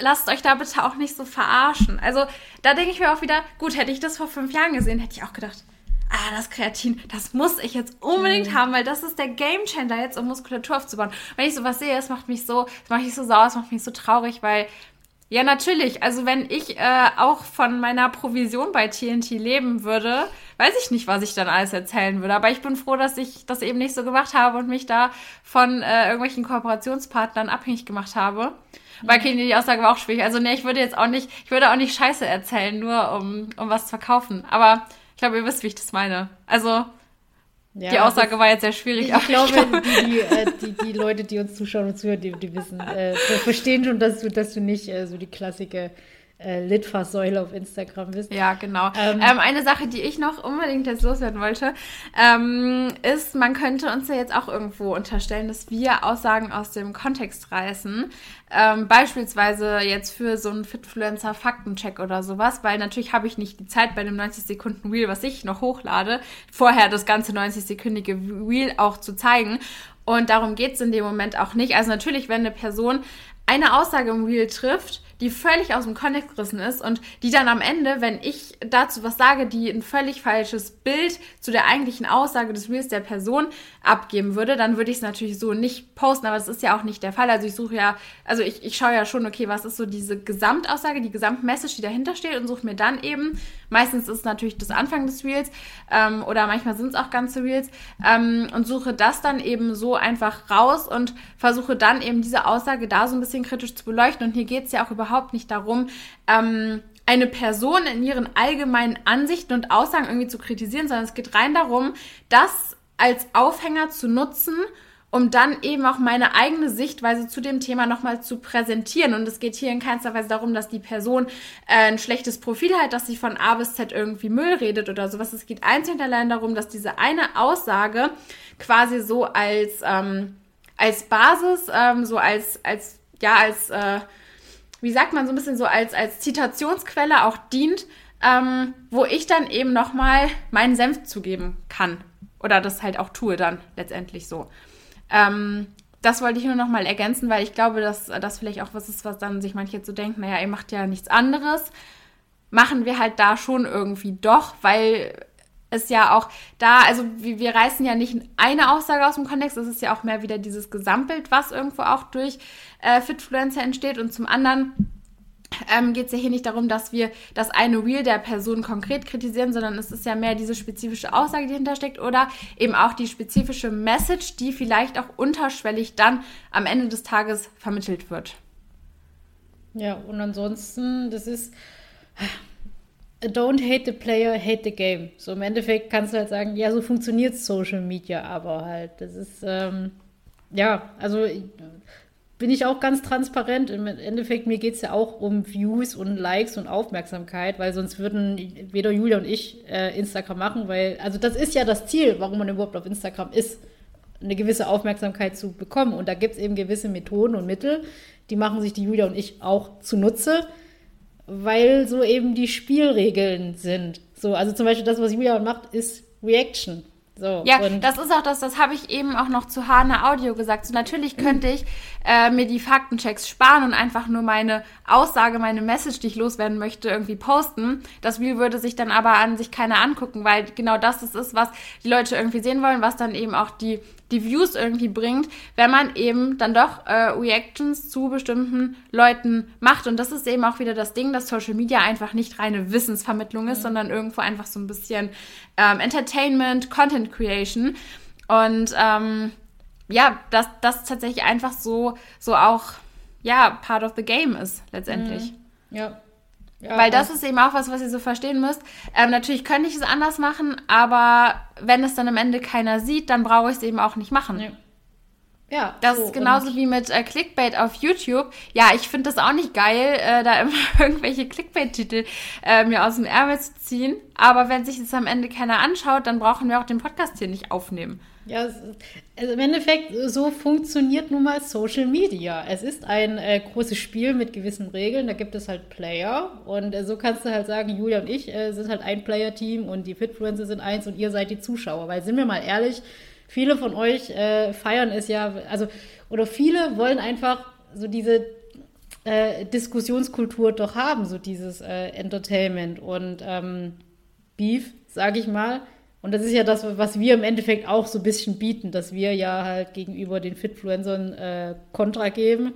lasst euch da bitte auch nicht so verarschen. Also da denke ich mir auch wieder, gut, hätte ich das vor fünf Jahren gesehen, hätte ich auch gedacht, ah, das Kreatin, das muss ich jetzt unbedingt mhm. haben, weil das ist der Gamechanger jetzt, um Muskulatur aufzubauen. Wenn ich sowas sehe, das macht mich so, das macht mich so sauer, das macht mich so traurig, weil ja, natürlich. Also wenn ich äh, auch von meiner Provision bei TNT leben würde, weiß ich nicht, was ich dann alles erzählen würde. Aber ich bin froh, dass ich das eben nicht so gemacht habe und mich da von äh, irgendwelchen Kooperationspartnern abhängig gemacht habe. Weil okay, die Aussage war auch schwierig. Also nee, ich würde jetzt auch nicht, ich würde auch nicht Scheiße erzählen, nur um, um was zu verkaufen. Aber ich glaube, ihr wisst, wie ich das meine. Also ja, die Aussage war jetzt sehr schwierig. Ich, ich glaube, die, äh, die, die, Leute, die uns zuschauen und zuhören, die, die wissen, äh, verstehen schon, dass du, dass du nicht äh, so die Klassiker äh, Litfaßsäule auf Instagram bist. Ja, genau. Ähm, ähm, eine Sache, die ich noch unbedingt jetzt loswerden wollte, ähm, ist, man könnte uns ja jetzt auch irgendwo unterstellen, dass wir Aussagen aus dem Kontext reißen. Ähm, beispielsweise jetzt für so einen Fitfluencer Faktencheck oder sowas, weil natürlich habe ich nicht die Zeit bei dem 90 Sekunden Reel, was ich noch hochlade, vorher das ganze 90-sekündige Reel auch zu zeigen. Und darum geht es in dem Moment auch nicht. Also natürlich, wenn eine Person eine Aussage im Reel trifft, die völlig aus dem Kontext gerissen ist und die dann am Ende, wenn ich dazu was sage, die ein völlig falsches Bild zu der eigentlichen Aussage des Reels der Person abgeben würde, dann würde ich es natürlich so nicht posten, aber das ist ja auch nicht der Fall. Also ich suche ja, also ich, ich schaue ja schon, okay, was ist so diese Gesamtaussage, die Gesamtmessage, die dahinter steht und suche mir dann eben, meistens ist es natürlich das Anfang des Reels ähm, oder manchmal sind es auch ganze Reels ähm, und suche das dann eben so einfach raus und versuche dann eben diese Aussage da so ein bisschen kritisch zu beleuchten und hier geht es ja auch überhaupt überhaupt nicht darum, ähm, eine Person in ihren allgemeinen Ansichten und Aussagen irgendwie zu kritisieren, sondern es geht rein darum, das als Aufhänger zu nutzen, um dann eben auch meine eigene Sichtweise zu dem Thema nochmal zu präsentieren. Und es geht hier in keinster Weise darum, dass die Person äh, ein schlechtes Profil hat, dass sie von A bis Z irgendwie Müll redet oder sowas. Es geht einzig und allein darum, dass diese eine Aussage quasi so als, ähm, als Basis, ähm, so als, als, ja, als, äh, wie sagt man, so ein bisschen so als, als Zitationsquelle auch dient, ähm, wo ich dann eben nochmal meinen Senf zugeben kann. Oder das halt auch tue dann letztendlich so. Ähm, das wollte ich nur nochmal ergänzen, weil ich glaube, dass das vielleicht auch was ist, was dann sich manche so denken, naja, ihr macht ja nichts anderes. Machen wir halt da schon irgendwie doch, weil es ja auch da, also wir, wir reißen ja nicht eine Aussage aus dem Kontext, es ist ja auch mehr wieder dieses Gesamtbild, was irgendwo auch durch äh, Fitfluencer entsteht. Und zum anderen ähm, geht es ja hier nicht darum, dass wir das eine Reel der Person konkret kritisieren, sondern es ist ja mehr diese spezifische Aussage, die hintersteckt oder eben auch die spezifische Message, die vielleicht auch unterschwellig dann am Ende des Tages vermittelt wird. Ja, und ansonsten, das ist don't hate the player, hate the game. So im Endeffekt kannst du halt sagen, ja, so funktioniert Social Media aber halt. Das ist, ähm, ja, also bin ich auch ganz transparent. Im Endeffekt, mir geht es ja auch um Views und Likes und Aufmerksamkeit, weil sonst würden weder Julia und ich äh, Instagram machen, weil, also das ist ja das Ziel, warum man überhaupt auf Instagram ist, eine gewisse Aufmerksamkeit zu bekommen. Und da gibt es eben gewisse Methoden und Mittel, die machen sich die Julia und ich auch zunutze weil so eben die Spielregeln sind. So, also zum Beispiel das, was Julia macht, ist Reaction. So, ja, das ist auch das, das habe ich eben auch noch zu Hane Audio gesagt. So, natürlich könnte ich äh, mir die Faktenchecks sparen und einfach nur meine Aussage, meine Message, die ich loswerden möchte, irgendwie posten. Das Reel würde sich dann aber an sich keiner angucken, weil genau das ist, was die Leute irgendwie sehen wollen, was dann eben auch die die Views irgendwie bringt, wenn man eben dann doch äh, Reactions zu bestimmten Leuten macht. Und das ist eben auch wieder das Ding, dass Social Media einfach nicht reine Wissensvermittlung ist, mhm. sondern irgendwo einfach so ein bisschen ähm, Entertainment, Content Creation. Und ähm, ja, dass das tatsächlich einfach so, so auch, ja, part of the game ist, letztendlich. Mhm. Ja, ja, Weil das ist eben auch was, was ihr so verstehen müsst. Ähm, natürlich könnte ich es anders machen, aber wenn es dann am Ende keiner sieht, dann brauche ich es eben auch nicht machen. Ja. Ja. Das so, ist genauso wie mit äh, Clickbait auf YouTube. Ja, ich finde das auch nicht geil, äh, da <laughs> immer irgendwelche Clickbait-Titel äh, mir aus dem Ärmel zu ziehen. Aber wenn sich das am Ende keiner anschaut, dann brauchen wir auch den Podcast hier nicht aufnehmen. Ja, also im Endeffekt, so funktioniert nun mal Social Media. Es ist ein äh, großes Spiel mit gewissen Regeln. Da gibt es halt Player. Und äh, so kannst du halt sagen, Julia und ich äh, sind halt ein Player-Team und die Fitfluencer sind eins und ihr seid die Zuschauer. Weil sind wir mal ehrlich, viele von euch äh, feiern es ja, also, oder viele wollen einfach so diese äh, Diskussionskultur doch haben, so dieses äh, Entertainment und ähm, Beef, sage ich mal. Und das ist ja das, was wir im Endeffekt auch so ein bisschen bieten, dass wir ja halt gegenüber den Fitfluencern äh, Kontra geben.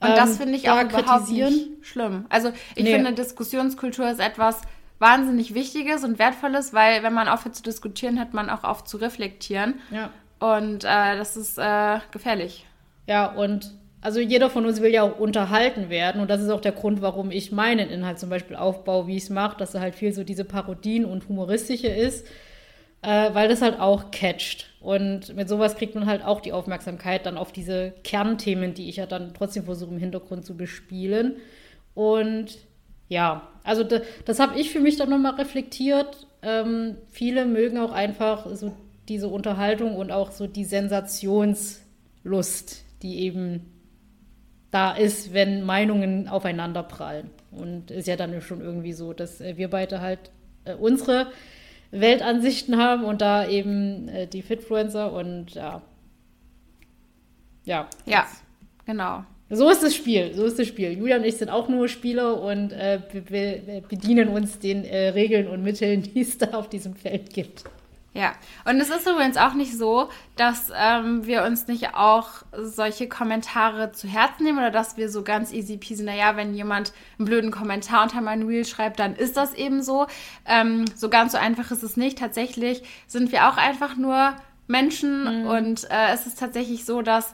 Und das ähm, finde ich auch überhaupt nicht schlimm. Also ich nee. finde, Diskussionskultur ist etwas, wahnsinnig Wichtiges und Wertvolles, weil wenn man aufhört zu diskutieren, hört man auch auf zu reflektieren. Ja. Und äh, das ist äh, gefährlich. Ja, und also jeder von uns will ja auch unterhalten werden und das ist auch der Grund, warum ich meinen Inhalt zum Beispiel aufbaue, wie ich es mache, dass er halt viel so diese Parodien und humoristische ist, äh, weil das halt auch catcht. Und mit sowas kriegt man halt auch die Aufmerksamkeit dann auf diese Kernthemen, die ich ja dann trotzdem versuche im Hintergrund zu bespielen. Und ja, also das, das habe ich für mich dann nochmal reflektiert. Ähm, viele mögen auch einfach so diese Unterhaltung und auch so die Sensationslust, die eben da ist, wenn Meinungen aufeinander prallen. Und ist ja dann schon irgendwie so, dass äh, wir beide halt äh, unsere Weltansichten haben und da eben äh, die Fitfluencer und ja. Ja. Ja, genau. So ist das Spiel, so ist das Spiel. Julia und ich sind auch nur Spieler und äh, be bedienen uns den äh, Regeln und Mitteln, die es da auf diesem Feld gibt. Ja, und es ist übrigens auch nicht so, dass ähm, wir uns nicht auch solche Kommentare zu Herzen nehmen oder dass wir so ganz easy peasy, naja, wenn jemand einen blöden Kommentar unter mein Reel schreibt, dann ist das eben so. Ähm, so ganz so einfach ist es nicht. Tatsächlich sind wir auch einfach nur Menschen mhm. und äh, es ist tatsächlich so, dass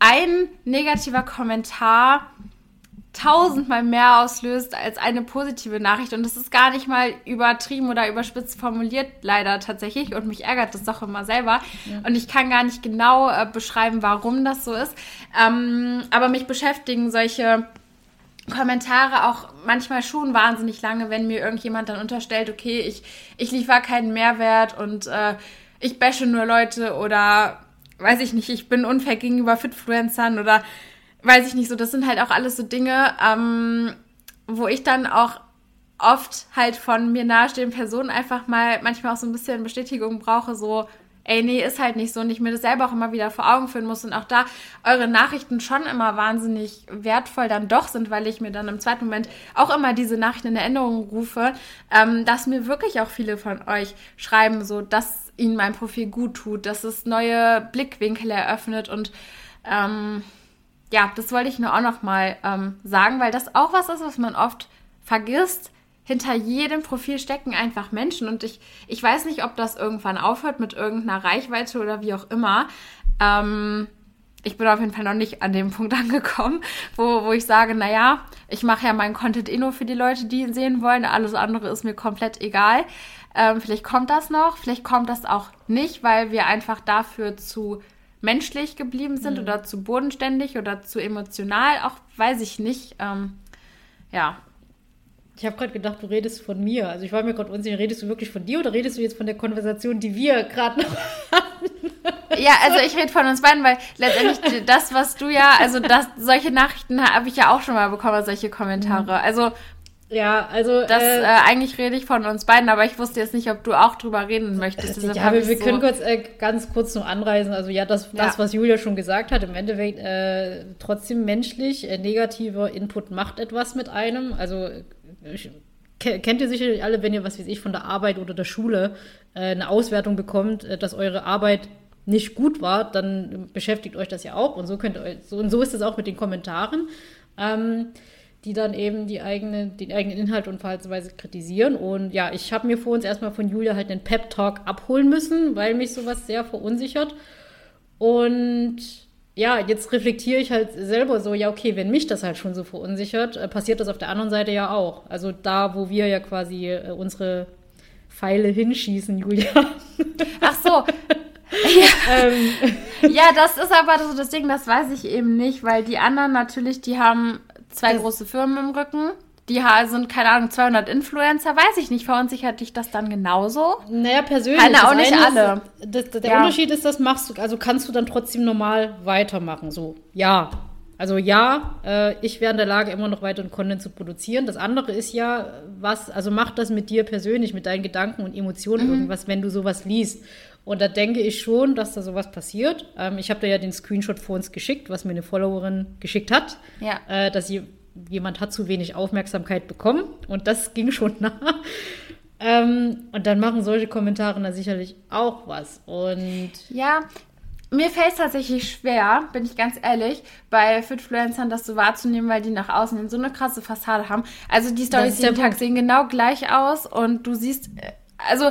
ein negativer Kommentar tausendmal mehr auslöst als eine positive Nachricht. Und das ist gar nicht mal übertrieben oder überspitzt formuliert, leider tatsächlich. Und mich ärgert das doch immer selber. Ja. Und ich kann gar nicht genau äh, beschreiben, warum das so ist. Ähm, aber mich beschäftigen solche Kommentare auch manchmal schon wahnsinnig lange, wenn mir irgendjemand dann unterstellt, okay, ich, ich liefere keinen Mehrwert und äh, ich bashe nur Leute oder weiß ich nicht, ich bin unfair gegenüber Fitfluencern oder weiß ich nicht so. Das sind halt auch alles so Dinge, ähm, wo ich dann auch oft halt von mir nahestehenden Personen einfach mal manchmal auch so ein bisschen Bestätigung brauche, so, ey, nee, ist halt nicht so und ich mir das selber auch immer wieder vor Augen führen muss und auch da eure Nachrichten schon immer wahnsinnig wertvoll dann doch sind, weil ich mir dann im zweiten Moment auch immer diese Nachrichten in Erinnerung rufe, ähm, dass mir wirklich auch viele von euch schreiben, so, dass ihnen mein Profil gut tut, dass es neue Blickwinkel eröffnet und ähm, ja, das wollte ich nur auch noch mal ähm, sagen, weil das auch was ist, was man oft vergisst. Hinter jedem Profil stecken einfach Menschen und ich, ich weiß nicht, ob das irgendwann aufhört mit irgendeiner Reichweite oder wie auch immer. Ähm, ich bin auf jeden Fall noch nicht an dem Punkt <laughs> angekommen, wo, wo ich sage, naja, ich mache ja meinen Content eh nur für die Leute, die ihn sehen wollen. Alles andere ist mir komplett egal. Ähm, vielleicht kommt das noch, vielleicht kommt das auch nicht, weil wir einfach dafür zu menschlich geblieben sind mhm. oder zu bodenständig oder zu emotional, auch weiß ich nicht. Ähm, ja. Ich habe gerade gedacht, du redest von mir. Also ich war mir gerade unsicher, redest du wirklich von dir oder redest du jetzt von der Konversation, die wir gerade noch hatten? Ja, also ich rede von uns beiden, weil letztendlich das, was du ja, also das, solche Nachrichten habe ich ja auch schon mal bekommen, solche Kommentare. Mhm. Also ja, also. Das, äh, äh, eigentlich rede ich von uns beiden, aber ich wusste jetzt nicht, ob du auch drüber reden möchtest. ja, aber wir so können kurz, äh, ganz kurz noch anreisen. Also, ja, das, ja. das was Julia schon gesagt hat, im Endeffekt äh, trotzdem menschlich. Äh, negativer Input macht etwas mit einem. Also, ich, kennt ihr sicherlich alle, wenn ihr, was weiß ich, von der Arbeit oder der Schule äh, eine Auswertung bekommt, dass eure Arbeit nicht gut war, dann beschäftigt euch das ja auch. Und so könnt ihr, so, und so ist es auch mit den Kommentaren. Ähm, die dann eben die eigene, den eigenen Inhalt und Verhaltensweise kritisieren. Und ja, ich habe mir vor uns erstmal von Julia halt einen Pep-Talk abholen müssen, weil mich sowas sehr verunsichert. Und ja, jetzt reflektiere ich halt selber so, ja, okay, wenn mich das halt schon so verunsichert, äh, passiert das auf der anderen Seite ja auch. Also da, wo wir ja quasi äh, unsere Pfeile hinschießen, Julia. <laughs> Ach so. Ja. ähm. ja, das ist aber so das Ding, das weiß ich eben nicht, weil die anderen natürlich, die haben zwei das große Firmen im Rücken. Die sind, keine Ahnung, 200 Influencer, weiß ich nicht. Verunsichert dich das dann genauso? Naja, persönlich. Keine, auch nicht alle. Ist, das, der ja. Unterschied ist, das machst du, also kannst du dann trotzdem normal weitermachen. So, ja, also ja, äh, ich wäre in der Lage, immer noch weiteren Content zu produzieren. Das andere ist ja, was, also macht das mit dir persönlich, mit deinen Gedanken und Emotionen mhm. irgendwas, wenn du sowas liest. Und da denke ich schon, dass da sowas passiert. Ähm, ich habe da ja den Screenshot vor uns geschickt, was mir eine Followerin geschickt hat, ja. äh, dass sie, jemand hat zu wenig Aufmerksamkeit bekommen. Und das ging schon <laughs> nah. Ähm, und dann machen solche Kommentare da sicherlich auch was. Und ja, mir fällt es tatsächlich schwer, bin ich ganz ehrlich, bei Fitfluencern das so wahrzunehmen, weil die nach außen hin so eine krasse Fassade haben. Also die Storys jeden Tag sehen genau gleich aus und du siehst, äh, also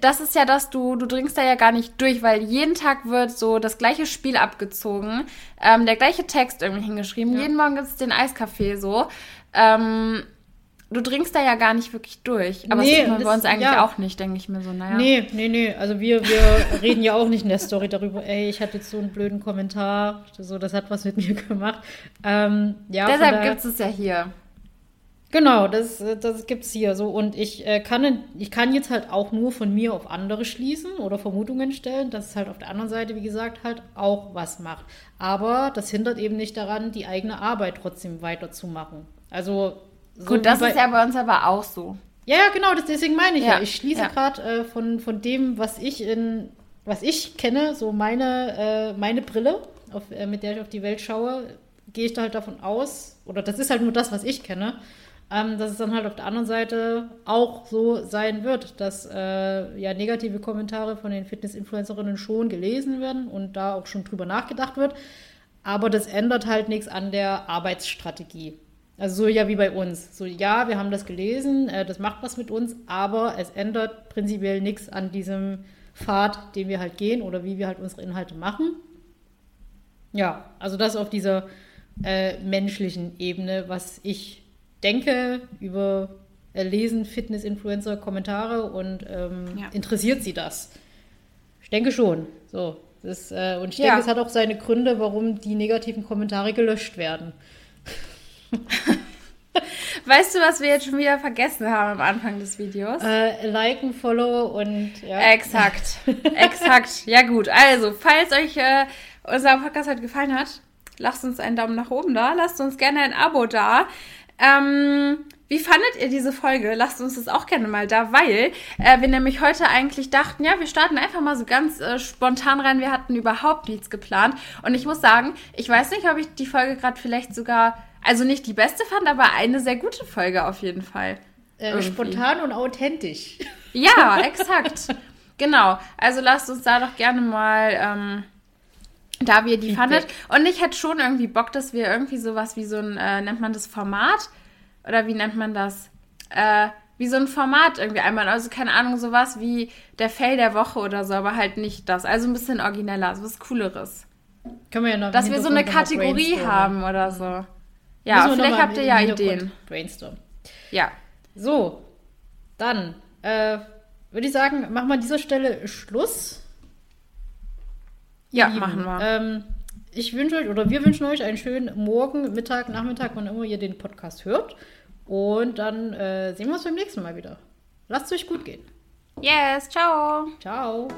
das ist ja das, du, du dringst da ja gar nicht durch, weil jeden Tag wird so das gleiche Spiel abgezogen, ähm, der gleiche Text irgendwie hingeschrieben, ja. jeden Morgen gibt es den Eiskaffee so. Ähm, du dringst da ja gar nicht wirklich durch. Aber nee, das tun wir uns eigentlich ja. auch nicht, denke ich mir so. Naja. Nee, nee, nee. Also wir, wir <laughs> reden ja auch nicht in der Story darüber, ey, ich hatte jetzt so einen blöden Kommentar, so, das hat was mit mir gemacht. Ähm, ja, Deshalb gibt es ja hier. Genau, das, das gibt es hier so. Und ich, äh, kann, ich kann jetzt halt auch nur von mir auf andere schließen oder Vermutungen stellen, dass es halt auf der anderen Seite, wie gesagt, halt auch was macht. Aber das hindert eben nicht daran, die eigene Arbeit trotzdem weiterzumachen. Also so Gut, das ist ja bei uns aber auch so. Ja, ja, genau, das, deswegen meine ich ja. ja. Ich schließe ja. gerade äh, von, von dem, was ich in, was ich kenne, so meine, äh, meine Brille, auf, äh, mit der ich auf die Welt schaue, gehe ich da halt davon aus, oder das ist halt nur das, was ich kenne, ähm, dass es dann halt auf der anderen Seite auch so sein wird, dass äh, ja negative Kommentare von den Fitness-Influencerinnen schon gelesen werden und da auch schon drüber nachgedacht wird. Aber das ändert halt nichts an der Arbeitsstrategie. Also so ja wie bei uns. So ja, wir haben das gelesen, äh, das macht was mit uns, aber es ändert prinzipiell nichts an diesem Pfad, den wir halt gehen oder wie wir halt unsere Inhalte machen. Ja, also das auf dieser äh, menschlichen Ebene, was ich denke über äh, Lesen, Fitness-Influencer, Kommentare und ähm, ja. interessiert sie das? Ich denke schon. So. Das, äh, und ich ja. denke, es hat auch seine Gründe, warum die negativen Kommentare gelöscht werden. <laughs> Weißt du, was wir jetzt schon wieder vergessen haben am Anfang des Videos? Äh, liken, follow und ja. Exakt. <laughs> Exakt. Ja gut. Also, falls euch äh, unser Podcast heute gefallen hat, lasst uns einen Daumen nach oben da. Lasst uns gerne ein Abo da. Ähm, wie fandet ihr diese Folge? Lasst uns das auch gerne mal da, weil äh, wir nämlich heute eigentlich dachten, ja, wir starten einfach mal so ganz äh, spontan rein. Wir hatten überhaupt nichts geplant. Und ich muss sagen, ich weiß nicht, ob ich die Folge gerade vielleicht sogar, also nicht die beste fand, aber eine sehr gute Folge auf jeden Fall. Äh, spontan und authentisch. <laughs> Ja, exakt. genau. Also lasst uns da doch gerne mal. Ähm, da wir die fandet. Und ich hätte schon irgendwie Bock, dass wir irgendwie sowas wie so ein, äh, nennt man das Format? oder wie nennt man das? Äh, wie so ein Format irgendwie einmal. Also keine Ahnung, sowas wie der Fail der Woche oder so, aber halt nicht das. Also ein bisschen origineller, so was Cooleres. Können wir ja noch Dass wir so eine Kategorie haben oder so. Ja, vielleicht habt ihr ja Ideen. Brainstorm. Ja. So, dann äh, würde ich sagen, machen wir an dieser Stelle Schluss. Ja, Lieben. machen wir. Ähm, ich wünsche euch oder wir wünschen euch einen schönen Morgen, Mittag, Nachmittag, wann immer ihr den Podcast hört. Und dann äh, sehen wir uns beim nächsten Mal wieder. Lasst es euch gut gehen. Yes, ciao. Ciao.